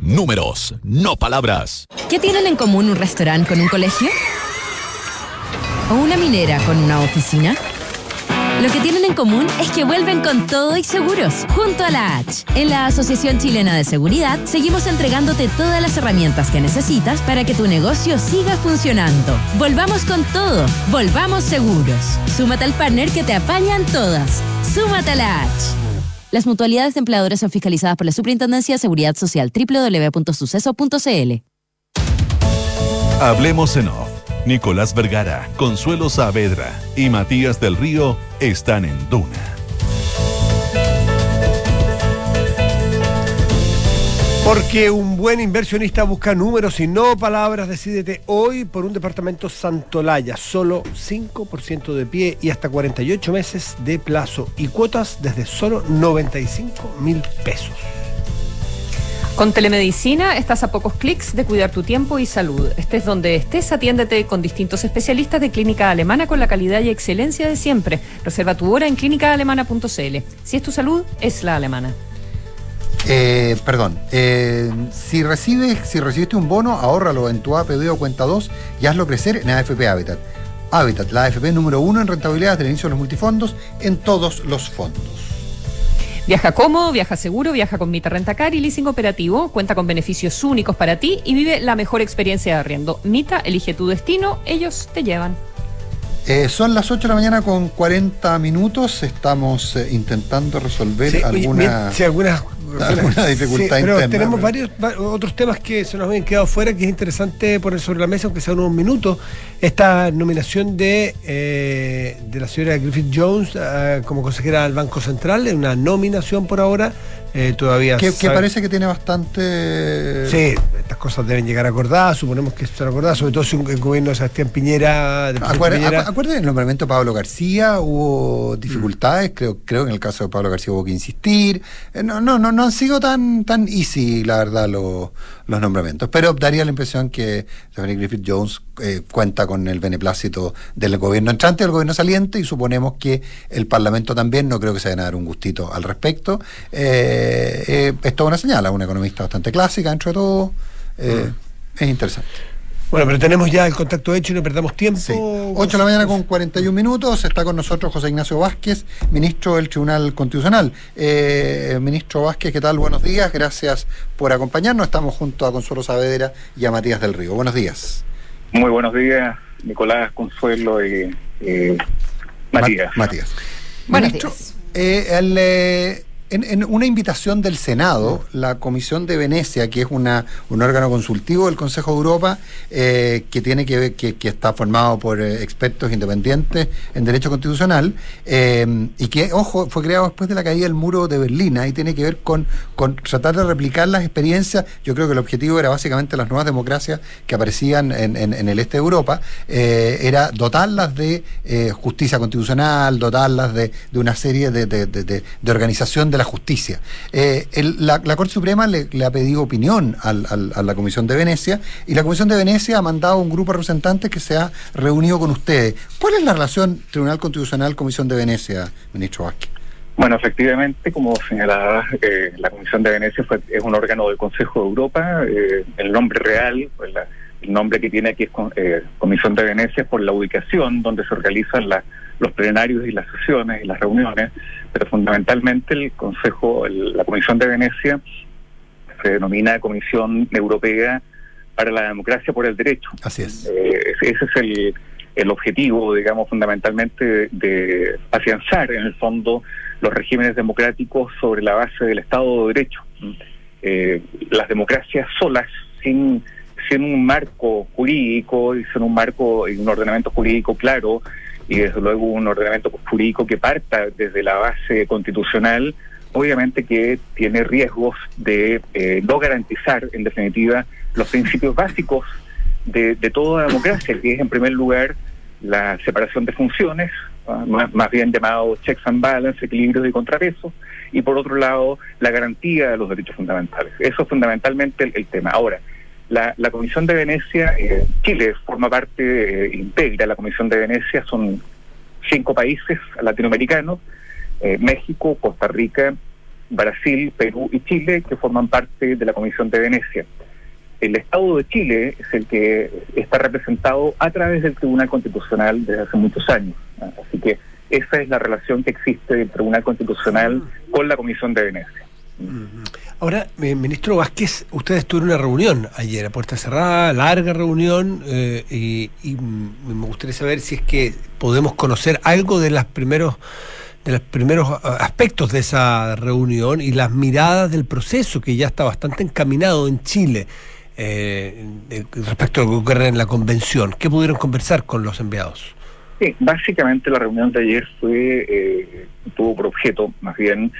Speaker 9: Números, no palabras.
Speaker 10: ¿Qué tienen en común un restaurante con un colegio? ¿O una minera con una oficina? Lo que tienen en común es que vuelven con todo y seguros, junto a la H. En la Asociación Chilena de Seguridad seguimos entregándote todas las herramientas que necesitas para que tu negocio siga funcionando. Volvamos con todo, volvamos seguros. Súmate al partner que te apañan todas. Súmate a la H. Las mutualidades de empleadores son fiscalizadas por la Superintendencia de Seguridad Social www.suceso.cl.
Speaker 1: Hablemos en off. Nicolás Vergara, Consuelo Saavedra y Matías del Río están en Duna.
Speaker 3: Porque un buen inversionista busca números y no palabras. Decídete hoy por un departamento Santolaya. Solo 5% de pie y hasta 48 meses de plazo. Y cuotas desde solo 95 mil pesos.
Speaker 4: Con telemedicina estás a pocos clics de cuidar tu tiempo y salud. Estés donde estés, atiéndete con distintos especialistas de clínica alemana con la calidad y excelencia de siempre. Reserva tu hora en clínicaalemana.cl. Si es tu salud, es la alemana.
Speaker 2: Eh, perdón, eh, si recibes, si recibiste un bono, ahórralo en tu APB o cuenta 2 y hazlo crecer en AFP Habitat. Habitat, la AFP número uno en rentabilidad del inicio de los multifondos en todos los fondos.
Speaker 4: Viaja cómodo, viaja seguro, viaja con Mita Rentacar y leasing operativo, cuenta con beneficios únicos para ti y vive la mejor experiencia de arriendo. Mita, elige tu destino, ellos te llevan.
Speaker 2: Eh, son las 8 de la mañana con 40 minutos. Estamos eh, intentando resolver
Speaker 3: Sí, algunas
Speaker 2: alguna dificultad
Speaker 3: Sí, pero
Speaker 2: interna.
Speaker 3: tenemos varios va- otros temas que se nos habían quedado fuera que es interesante poner sobre la mesa, aunque sea unos minutos. Esta nominación de, eh, de la señora Griffith Jones eh, como consejera del Banco Central, es una nominación por ahora. Eh, todavía
Speaker 2: Que, parece que tiene bastante.
Speaker 3: Sí, estas cosas deben llegar acordadas, suponemos que están acordadas, sobre todo si un- el gobierno de Sebastián Piñera. de
Speaker 2: Acuérdense, en el nombramiento de Pablo García hubo dificultades, creo, creo que en el caso de Pablo García hubo que insistir. Eh, No, no, no, no han sido tan, tan easy, la verdad, los, los nombramientos. Pero daría la impresión que Stephanie Griffith Jones eh, cuenta con el beneplácito del gobierno entrante y del gobierno saliente, y suponemos que el Parlamento también, no creo que se vayan a dar un gustito al respecto. Eh, eh, es toda una señal, una economista bastante clásica dentro de todo. Eh, Es interesante.
Speaker 3: Bueno, pero tenemos ya el contacto hecho y no perdamos tiempo.
Speaker 2: Sí. 8 de la mañana con 41 minutos. Está con nosotros José Ignacio Vázquez, ministro del Tribunal Constitucional. Eh, ministro Vázquez, ¿qué tal? Buenos días. Gracias por acompañarnos. Estamos junto a Consuelo Saavedra y a Matías del Río. Buenos días.
Speaker 11: Muy buenos días, Nicolás, Consuelo y, y Matías.
Speaker 2: Ma- Matías.
Speaker 4: Buenos
Speaker 2: Ministro,
Speaker 4: días.
Speaker 2: eh, el, eh, en, en una invitación del Senado, la Comisión de Venecia, que es una, un órgano consultivo del Consejo de Europa, eh, que tiene que que, que está formado por eh, expertos independientes en derecho constitucional, eh, y que, ojo, fue creado después de la caída del muro de Berlín, y tiene que ver con, con tratar de replicar las experiencias. Yo creo que el objetivo era básicamente las nuevas democracias que aparecían en, en- en el este de Europa, eh, era dotarlas de eh, justicia constitucional, dotarlas de, de una serie de, de- de- de- de organización la justicia. Eh, el- la, la Corte Suprema le, le ha pedido opinión al- al- a la Comisión de Venecia y la Comisión de Venecia ha mandado un grupo de representantes que se ha reunido con ustedes. ¿Cuál es la relación Tribunal Constitucional Comisión de Venecia, ministro Vázquez?
Speaker 11: Bueno, efectivamente, como señalaba, eh, la Comisión de Venecia fue- es un órgano del Consejo de Europa. eh, el nombre real, pues, la- el nombre que tiene aquí es con- eh, Comisión de Venecia por la ubicación donde se organizan la- los plenarios y las sesiones y las reuniones, pero fundamentalmente el Consejo, el- la Comisión de Venecia se denomina Comisión Europea para la Democracia por el Derecho.
Speaker 2: Así es.
Speaker 11: Eh, ese es el, el objetivo, digamos, fundamentalmente de, de afianzar, en el fondo, los regímenes democráticos sobre la base del Estado de Derecho. Eh, las democracias solas, sin, sin un marco jurídico y sin un marco y un ordenamiento jurídico claro, y desde luego un ordenamiento jurídico que parta desde la base constitucional, obviamente que tiene riesgos de eh, no garantizar, en definitiva, los principios básicos de, toda democracia, que es, en primer lugar, la separación de funciones, más, más bien llamado checks and balance, equilibrios y contrapesos, y por otro lado, la garantía de los derechos fundamentales. Eso es fundamentalmente el tema. Ahora, la, la Comisión de Venecia, eh, Chile forma parte, eh, integra la Comisión de Venecia, son cinco países latinoamericanos, eh, México, Costa Rica, Brasil, Perú y Chile, que forman parte de la Comisión de Venecia. El Estado de Chile es el que está representado a través del Tribunal Constitucional desde hace muchos años. Así que esa es la relación que existe del Tribunal Constitucional con la Comisión de Venecia.
Speaker 3: Ahora, eh, ministro Vázquez, ustedes tuvieron una reunión ayer a puerta cerrada, larga reunión, eh, y, y, me gustaría saber si es que podemos conocer algo de las primeros de los primeros aspectos de esa reunión y las miradas del proceso que ya está bastante encaminado en Chile eh, respecto a lo que ocurre en la convención. ¿Qué pudieron conversar con los enviados?
Speaker 11: Sí, básicamente la reunión de ayer fue eh, tuvo por objeto, más bien,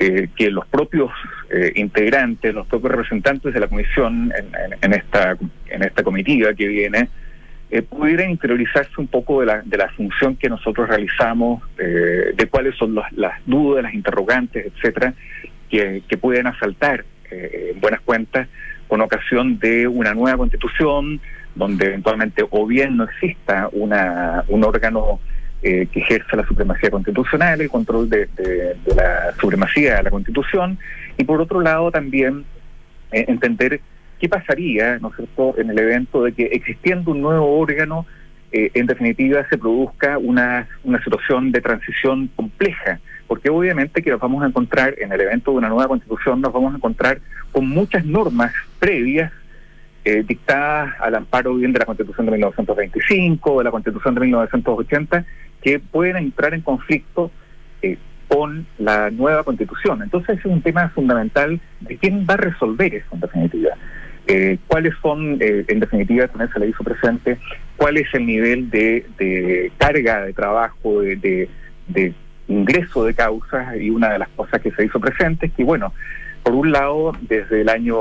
Speaker 11: eh, que los propios eh, integrantes, los propios representantes de la comisión en, en- en esta en esta comitiva que viene, eh, pudieran interiorizarse un poco de la, de la función que nosotros realizamos, eh, de cuáles son los- las dudas, las interrogantes, etcétera, que, que pueden asaltar eh, en buenas cuentas con ocasión de una nueva constitución, donde eventualmente o bien no exista una, un órgano eh, que ejerza la supremacía constitucional, el control de, la supremacía de la constitución, y por otro lado también eh, entender qué pasaría, ¿no es en el evento de que existiendo un nuevo órgano, eh, en definitiva se produzca una, una situación de transición compleja, porque obviamente que nos vamos a encontrar en el evento de una nueva constitución, nos vamos a encontrar con muchas normas previas eh, dictadas al amparo bien de la Constitución de 1925, de la Constitución de 1980, que pueden entrar en conflicto eh, con la nueva Constitución. Entonces es un tema fundamental de quién va a resolver eso en definitiva. Eh, cuáles son, eh, en definitiva, también se le hizo presente, cuál es el nivel de, de carga de trabajo, de, de, de ingreso de causas, y una de las cosas que se hizo presente es que, bueno, por un lado, desde el año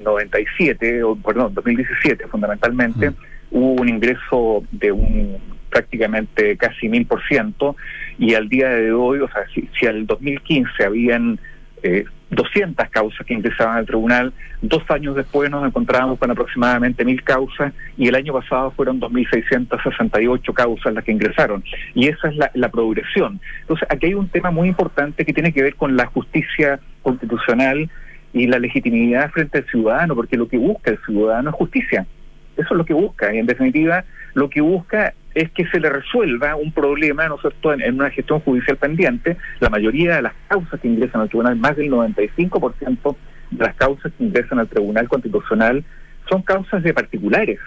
Speaker 11: 97, o perdón, 2017 fundamentalmente, hubo un ingreso de un prácticamente casi mil por ciento y al día de hoy, o sea, si, si al 2015 habían eh, 200 causas que ingresaban al tribunal, dos años después nos encontrábamos con aproximadamente mil causas y el año pasado fueron 2.668 causas las que ingresaron. Y esa es la, la progresión. Entonces, aquí hay un tema muy importante que tiene que ver con la justicia constitucional y la legitimidad frente al ciudadano, porque lo que busca el ciudadano es justicia. Eso es lo que busca. Y en definitiva, lo que busca es que se le resuelva un problema, ¿no es cierto?, en, una gestión judicial pendiente. La mayoría de las causas que ingresan al tribunal, más del 95% de las causas que ingresan al tribunal constitucional, son causas de particulares.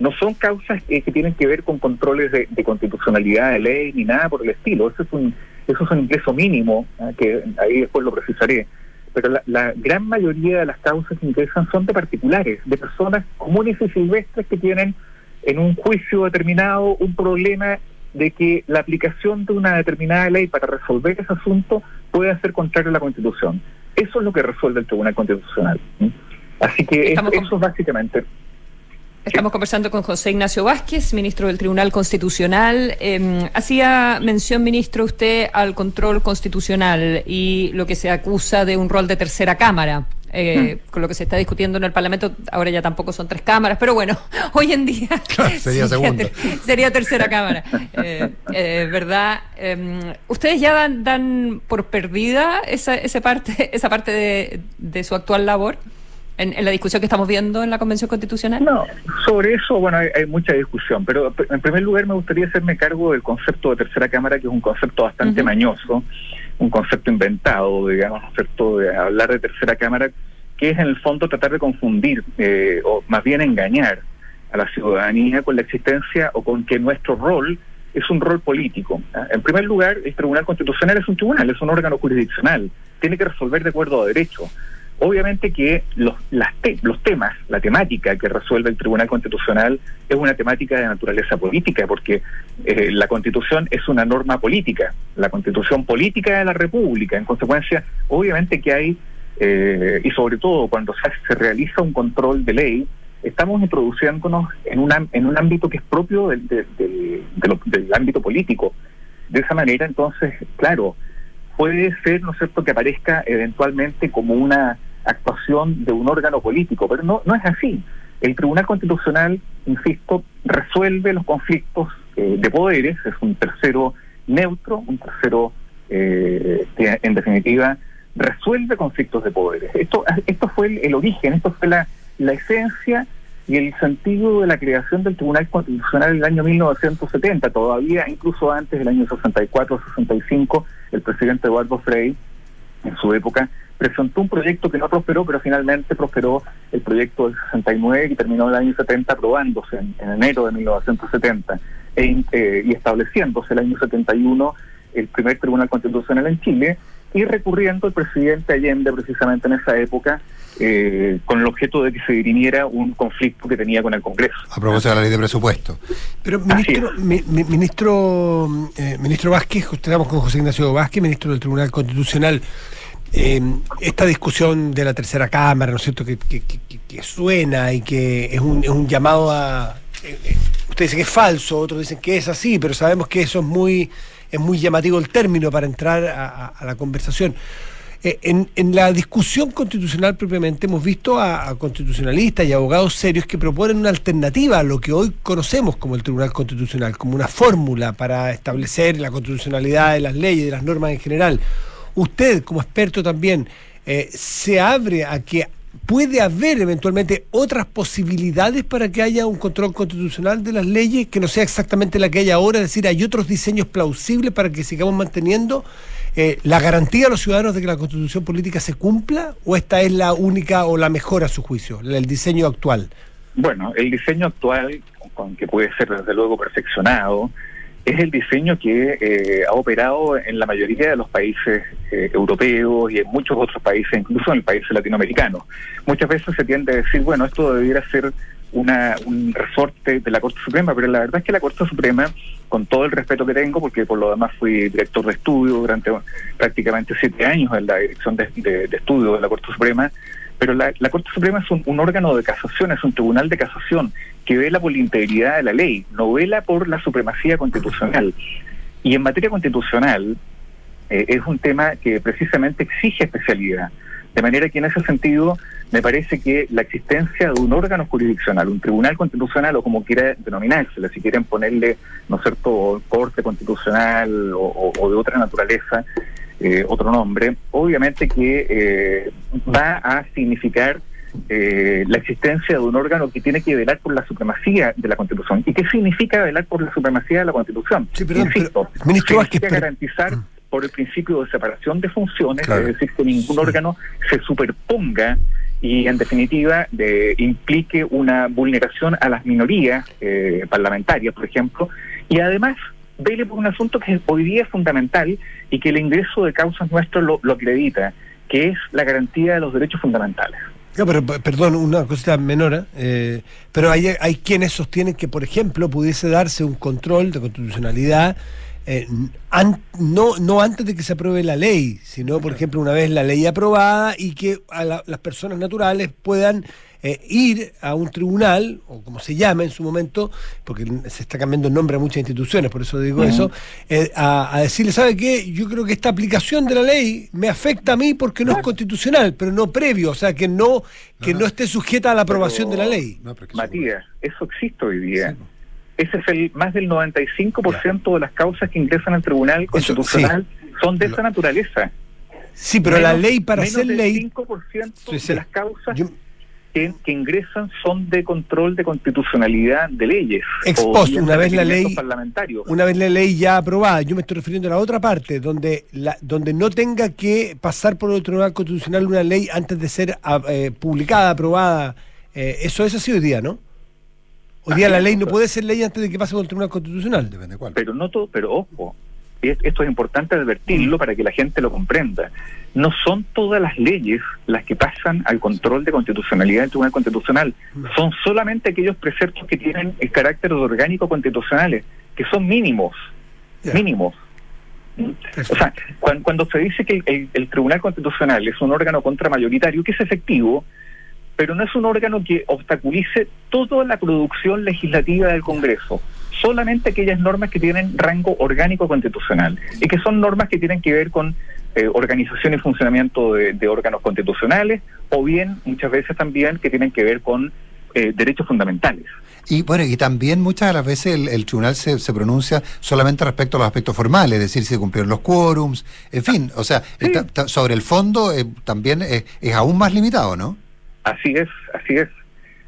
Speaker 11: No son causas que tienen que ver con controles de, constitucionalidad de ley ni nada por el estilo. Eso es un, eso es un ingreso mínimo, ¿eh? que ahí después lo precisaré pero la, la, gran mayoría de las causas que ingresan son de particulares, de personas comunes y silvestres que tienen en un juicio determinado un problema de que la aplicación de una determinada ley para resolver ese asunto puede ser contrario a la Constitución. Eso es lo que resuelve el Tribunal Constitucional. ¿sí? Así que es, eso es básicamente.
Speaker 4: Estamos conversando con José Ignacio Vázquez, ministro del Tribunal Constitucional. Eh, hacía mención, ministro, usted al control constitucional y lo que se acusa de un rol de tercera cámara. Eh, con lo que se está discutiendo en el Parlamento, ahora ya tampoco son tres cámaras, pero bueno, hoy en día
Speaker 2: sería segundo.
Speaker 4: ter- sería tercera cámara, Eh, eh, ¿verdad? Eh, ¿Ustedes ya dan, dan por perdida esa, esa parte, esa parte de, de su actual labor en, en la discusión que estamos viendo en la Convención Constitucional?
Speaker 11: No, sobre eso, bueno, hay, hay mucha discusión, pero en primer lugar me gustaría hacerme cargo del concepto de tercera cámara, que es un concepto bastante mañoso, un concepto inventado, digamos, de hablar de tercera cámara, que es en el fondo tratar de confundir, eh, o más bien engañar a la ciudadanía con la existencia o con que nuestro rol es un rol político. En primer lugar, el Tribunal Constitucional es un tribunal, es un órgano jurisdiccional, tiene que resolver de acuerdo a derecho obviamente que los, las los temas, la temática que resuelve el Tribunal Constitucional es una temática de naturaleza política, porque eh, la Constitución es una norma política, la Constitución política de la República. En consecuencia, obviamente que hay, eh, y sobre todo cuando se, se realiza un control de ley, estamos introduciéndonos en, una, en un ámbito que es propio del, del, del ámbito político. De esa manera, entonces, claro, puede ser, ¿no es cierto?, que aparezca eventualmente como una actuación de un órgano político, pero no, no es así. El Tribunal Constitucional, insisto, resuelve los conflictos eh, de poderes, es un tercero neutro, un tercero eh, que en definitiva resuelve conflictos de poderes. Esto, esto fue el, origen, esto fue la, la esencia y el sentido de la creación del Tribunal Constitucional en el año 1970, todavía incluso antes del año 64-65, el presidente Eduardo Frei, en su época, presentó un proyecto que no prosperó, pero finalmente prosperó el proyecto del 69 y terminó en el año 70 aprobándose en, enero de 1970 e, eh, y estableciéndose el año 71 el primer Tribunal Constitucional en Chile y recurriendo el presidente Allende precisamente en esa época eh, con el objeto de que se dirimiera un conflicto que tenía con el Congreso.
Speaker 2: A propósito de la ley de presupuesto.
Speaker 3: Pero ministro, ministro, eh, ministro Vázquez, estamos con José Ignacio Vázquez, ministro del Tribunal Constitucional. Eh, esta discusión de la tercera cámara, ¿no es cierto?, que, suena y que es un, es un llamado a... usted dice que es falso, otros dicen que es así, pero sabemos que eso es muy, es muy llamativo el término para entrar a la conversación. Eh, en, la discusión constitucional propiamente hemos visto a, constitucionalistas y abogados serios que proponen una alternativa a lo que hoy conocemos como el Tribunal Constitucional, como una fórmula para establecer la constitucionalidad de las leyes, de las normas en general. Usted, como experto también, eh, se abre a que puede haber eventualmente otras posibilidades para que haya un control constitucional de las leyes que no sea exactamente la que hay ahora, es decir, hay otros diseños plausibles para que sigamos manteniendo eh, la garantía a los ciudadanos de que la constitución política se cumpla o esta es la única o la mejor a su juicio, el diseño actual?
Speaker 11: Bueno, el diseño actual, que puede ser desde luego perfeccionado, es el diseño que eh, ha operado en la mayoría de los países eh, europeos y en muchos otros países, incluso en el país latinoamericano. Muchas veces se tiende a decir, bueno, esto debiera ser una, un resorte de la Corte Suprema, pero la verdad es que la Corte Suprema, con todo el respeto que tengo, porque por lo demás fui director de estudio durante prácticamente siete años en la dirección de, de estudio de la Corte Suprema, pero la, Corte Suprema es un, órgano de casación, es un tribunal de casación que vela por la integridad de la ley, no vela por la supremacía constitucional. Y en materia constitucional eh, es un tema que precisamente exige especialidad. De manera que en ese sentido me parece que la existencia de un órgano jurisdiccional, un tribunal constitucional o como quiera denominárselo, si quieren ponerle, ¿no es cierto?, corte constitucional o de otra naturaleza, eh, otro nombre, obviamente que eh, va a significar eh, la existencia de un órgano que tiene que velar por la supremacía de la Constitución. ¿Y qué significa velar por la supremacía de la Constitución?
Speaker 3: Sí, Insisto, ministro
Speaker 11: garantizar mm. por el principio de separación de funciones, es decir, que ningún órgano se superponga y en definitiva de, implique una vulneración a las minorías parlamentarias, por ejemplo, y además vele por un asunto que hoy día es fundamental y que el ingreso de causas nuestro lo, acredita, que es la garantía de los derechos fundamentales.
Speaker 3: No, pero perdón, una cosita menor, ¿eh? pero hay, hay quienes sostienen que, por ejemplo, pudiese darse un control de constitucionalidad eh, no, no antes de que se apruebe la ley, sino, por ejemplo, una vez la ley aprobada y que a las personas naturales puedan eh, ir a un tribunal, o como se llama en su momento, porque se está cambiando el nombre a muchas instituciones, por eso digo eso, eh, a, decirle, ¿sabe qué? Yo creo que esta aplicación de la ley me afecta a mí porque no es constitucional, pero no previo, o sea, que no, que no, esté sujeta a la aprobación de la ley.
Speaker 11: Matías, eso existe hoy día. Ese es el más del 95% de las causas que ingresan al Tribunal Constitucional son de esa naturaleza.
Speaker 3: Sí, pero la ley para
Speaker 11: ser
Speaker 3: ley...
Speaker 11: 5% de las causas que, ingresan son de control de constitucionalidad de leyes.
Speaker 3: Exposto, una vez la ley una vez la ley ya aprobada, yo me estoy refiriendo a la otra parte, donde la, donde no tenga que pasar por el Tribunal Constitucional una ley antes de ser ah, eh, publicada, aprobada. Eh, eso es así hoy día, ¿no? Hoy día la ley no puede ser ley antes de que pase por el Tribunal Constitucional.
Speaker 11: Pero no todo, pero ojo, esto es importante advertirlo para que la gente lo comprenda, no son todas las leyes las que pasan al control de constitucionalidad del Tribunal Constitucional, son solamente aquellos preceptos que tienen el carácter de orgánico constitucionales, que son mínimos, mínimos. O sea, cuan- cuando, se dice que el, el- el Tribunal Constitucional es un órgano contramayoritario, que es efectivo, pero no es un órgano que obstaculice toda la producción legislativa del Congreso, solamente aquellas normas que tienen rango orgánico constitucional y que son normas que tienen que ver con eh, organización y funcionamiento de, de órganos constitucionales o bien muchas veces también que tienen que ver con eh, derechos fundamentales.
Speaker 2: Y bueno, y también muchas de las veces el, el tribunal se, se pronuncia solamente respecto a los aspectos formales, es decir, si se cumplieron los quórums, en fin, o sea, está- está- sobre el fondo eh, también es, es aún más limitado, ¿no?
Speaker 11: Así es, así es.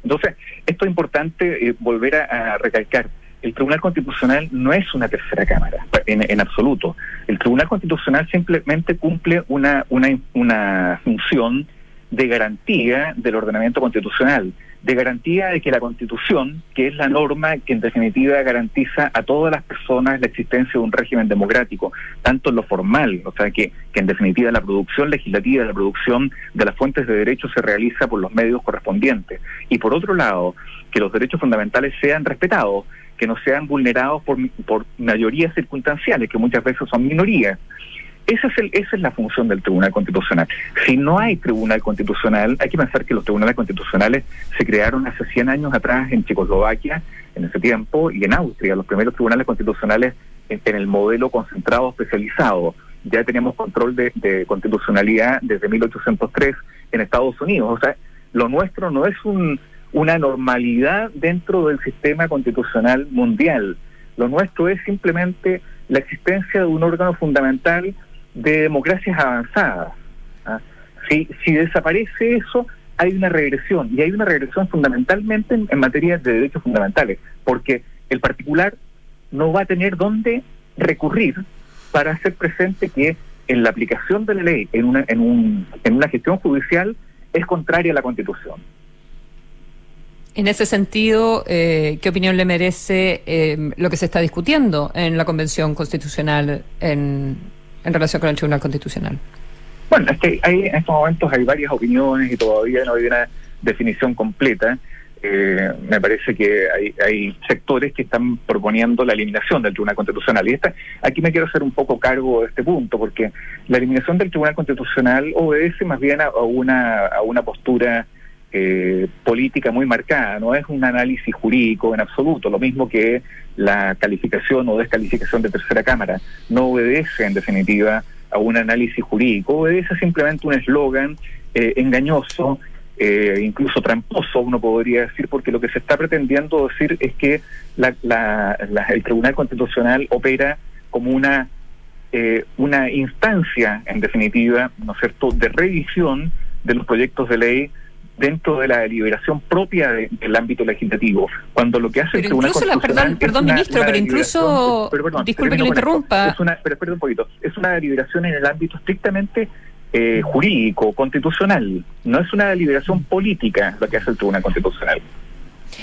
Speaker 11: Entonces, esto es importante eh, volver a, a recalcar. El Tribunal Constitucional no es una tercera cámara, en, en absoluto. El Tribunal Constitucional simplemente cumple una, una, una función de garantía del ordenamiento constitucional, de garantía de que la Constitución, que es la norma que en definitiva garantiza a todas las personas la existencia de un régimen democrático, tanto en lo formal, o sea, que, que en definitiva la producción legislativa, la producción de las fuentes de derechos se realiza por los medios correspondientes, y por otro lado, que los derechos fundamentales sean respetados, que no sean vulnerados por, por mayorías circunstanciales, que muchas veces son minorías. Esa es, el, esa es la función del Tribunal Constitucional. Si no hay Tribunal Constitucional, hay que pensar que los tribunales constitucionales se crearon hace 100 años atrás en Checoslovaquia, en ese tiempo, y en Austria, los primeros tribunales constitucionales en, en el modelo concentrado especializado. Ya teníamos control de, de constitucionalidad desde 1803 en Estados Unidos. O sea, lo nuestro no es un, una normalidad dentro del sistema constitucional mundial. Lo nuestro es simplemente la existencia de un órgano fundamental de democracias avanzadas. ¿ah? Si, si desaparece eso, hay una regresión, y hay una regresión fundamentalmente en, en materia de derechos fundamentales, porque el particular no va a tener dónde recurrir para hacer presente que en la aplicación de la ley en una, en un, en una gestión judicial es contraria a la Constitución.
Speaker 4: En ese sentido, eh, ¿qué opinión le merece eh, lo que se está discutiendo en la Convención Constitucional en, en relación con el Tribunal Constitucional?
Speaker 11: Bueno, es que hay, en estos momentos hay varias opiniones y todavía no hay una definición completa. Eh, me parece que hay, sectores que están proponiendo la eliminación del Tribunal Constitucional. Y esta, aquí me quiero hacer un poco cargo de este punto, porque la eliminación del Tribunal Constitucional obedece más bien a una, a una postura eh, política muy marcada, no es un análisis jurídico en absoluto, lo mismo que la calificación o descalificación de tercera cámara, no obedece en definitiva a un análisis jurídico, obedece simplemente un eslogan eh, engañoso, eh, incluso tramposo, uno podría decir, porque lo que se está pretendiendo decir es que la, el Tribunal Constitucional opera como una eh, una instancia, en definitiva, ¿no es cierto?, de revisión de los proyectos de ley dentro de la deliberación propia de- del ámbito legislativo, cuando lo que hace el
Speaker 4: Pero
Speaker 11: Tribunal
Speaker 4: incluso la- perdón, ministro,
Speaker 11: una
Speaker 4: pero incluso-
Speaker 11: pero, perdón,
Speaker 4: disculpe que
Speaker 11: esto.
Speaker 4: interrumpa.
Speaker 11: Es una, pero espera un poquito, es una deliberación en el ámbito estrictamente eh, jurídico, constitucional, no es una deliberación política lo que hace el Tribunal Constitucional.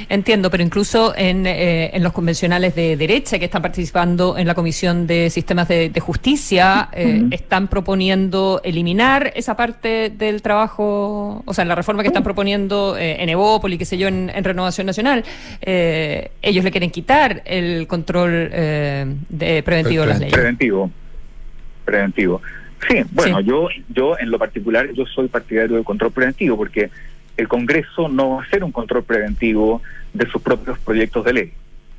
Speaker 4: Entiendo, pero incluso en, eh, en los convencionales de derecha que están participando en la Comisión de Sistemas de, de Justicia, eh, están proponiendo eliminar esa parte del trabajo, o sea, en la reforma que están proponiendo eh, en Evópoli, qué sé yo, en, en Renovación Nacional. eh, ellos le quieren quitar el control eh, de preventivo de las leyes.
Speaker 11: Preventivo. Preventivo. Sí, bueno,
Speaker 4: Sí.
Speaker 11: yo yo en lo particular yo soy partidario del control preventivo porque el Congreso no va a hacer un control preventivo de sus propios proyectos de ley.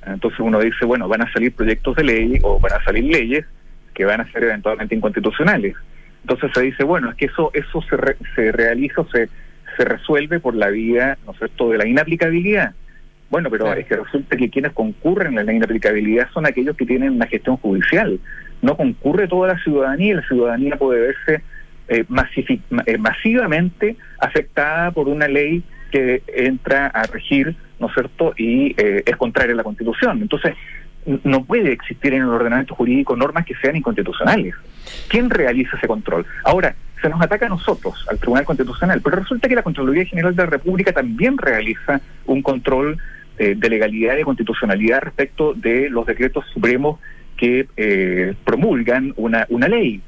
Speaker 11: Entonces uno dice, bueno, van a salir proyectos de ley o van a salir leyes que van a ser eventualmente inconstitucionales. Entonces se dice, bueno, es que eso eso se, re- se realiza o se, se resuelve por la vía, ¿no es cierto?, de la inaplicabilidad. Bueno, pero es que resulta que quienes concurren en la inaplicabilidad son aquellos que tienen una gestión judicial. No concurre toda la ciudadanía y la ciudadanía puede verse eh, eh, masivamente afectada por una ley que entra a regir, ¿no es cierto?, y eh, es contraria a la Constitución. Entonces, no puede existir en el ordenamiento jurídico normas que sean inconstitucionales. ¿Quién realiza ese control? Ahora, se nos ataca a nosotros, al Tribunal Constitucional, pero resulta que la Contraloría General de la República también realiza un control eh, de legalidad y de constitucionalidad respecto de los decretos supremos que eh, promulgan una, una ley.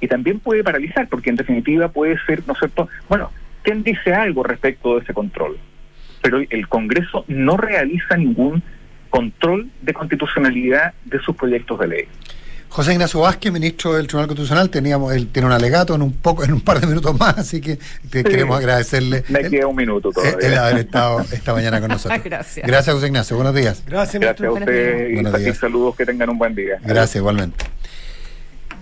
Speaker 11: Y también puede paralizar, porque en definitiva puede ser, ¿no es cierto? Bueno, ¿quién dice algo respecto de ese control? Pero el Congreso no realiza ningún control de constitucionalidad de sus proyectos de ley.
Speaker 2: José Ignacio Vázquez, ministro del Tribunal Constitucional, teníamos, él tiene un alegato en un poco, en un par de minutos más, así que te queremos agradecerle.
Speaker 11: Me queda un minuto todavía.
Speaker 2: El haber estado esta mañana con nosotros.
Speaker 4: Gracias.
Speaker 2: Gracias, José Ignacio. Buenos días.
Speaker 3: Gracias,
Speaker 11: Gracias a y,
Speaker 2: días.
Speaker 11: y saludos, que tengan un buen día.
Speaker 2: Gracias, igualmente.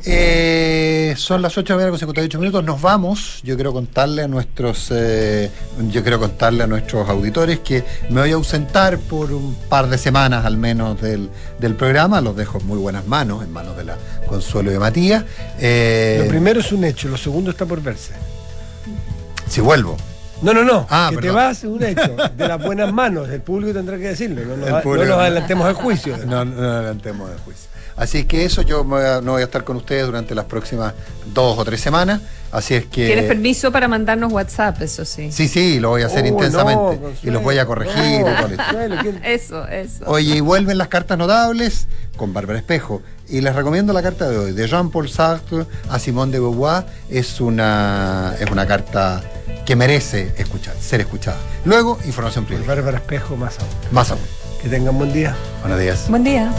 Speaker 2: Eh, son las 8 de la mañana con 58 minutos. Nos vamos. Yo quiero contarle a nuestros eh, yo quiero contarle a nuestros auditores que me voy a ausentar por un par de semanas al menos del, del programa. Los dejo en muy buenas manos, en manos de la Consuelo y de Matías. Eh,
Speaker 3: Lo primero es un hecho, lo segundo está por verse.
Speaker 2: si vuelvo.
Speaker 3: No, no, no.
Speaker 2: Ah,
Speaker 3: que te
Speaker 2: perdón.
Speaker 3: vas es un hecho. De las buenas manos. El público tendrá que decirlo. No nos, no adelantemos al juicio.
Speaker 2: No, no adelantemos el juicio. Así que eso yo me voy a- no voy a estar con ustedes durante las próximas dos o tres semanas. Así es que.
Speaker 4: Tienes permiso para mandarnos WhatsApp, eso sí.
Speaker 2: Sí, sí, lo voy a hacer
Speaker 3: Oh,
Speaker 2: intensamente.
Speaker 3: no,
Speaker 2: y los voy a corregir.
Speaker 3: no,
Speaker 2: y todo esto.
Speaker 3: Consuelo, ¿quién-
Speaker 4: Eso, eso.
Speaker 2: Oye, y vuelven las cartas notables con Bárbara Espejo. Y les recomiendo la carta de hoy, de Jean-Paul Sartre a Simone de Beauvoir. Es una, es una carta que merece escuchar, ser escuchada. Luego, información privilegiada.
Speaker 3: Bárbara Espejo más aún.
Speaker 2: Más aún.
Speaker 3: Que tengan buen día.
Speaker 2: Buenos días.
Speaker 4: Buen día.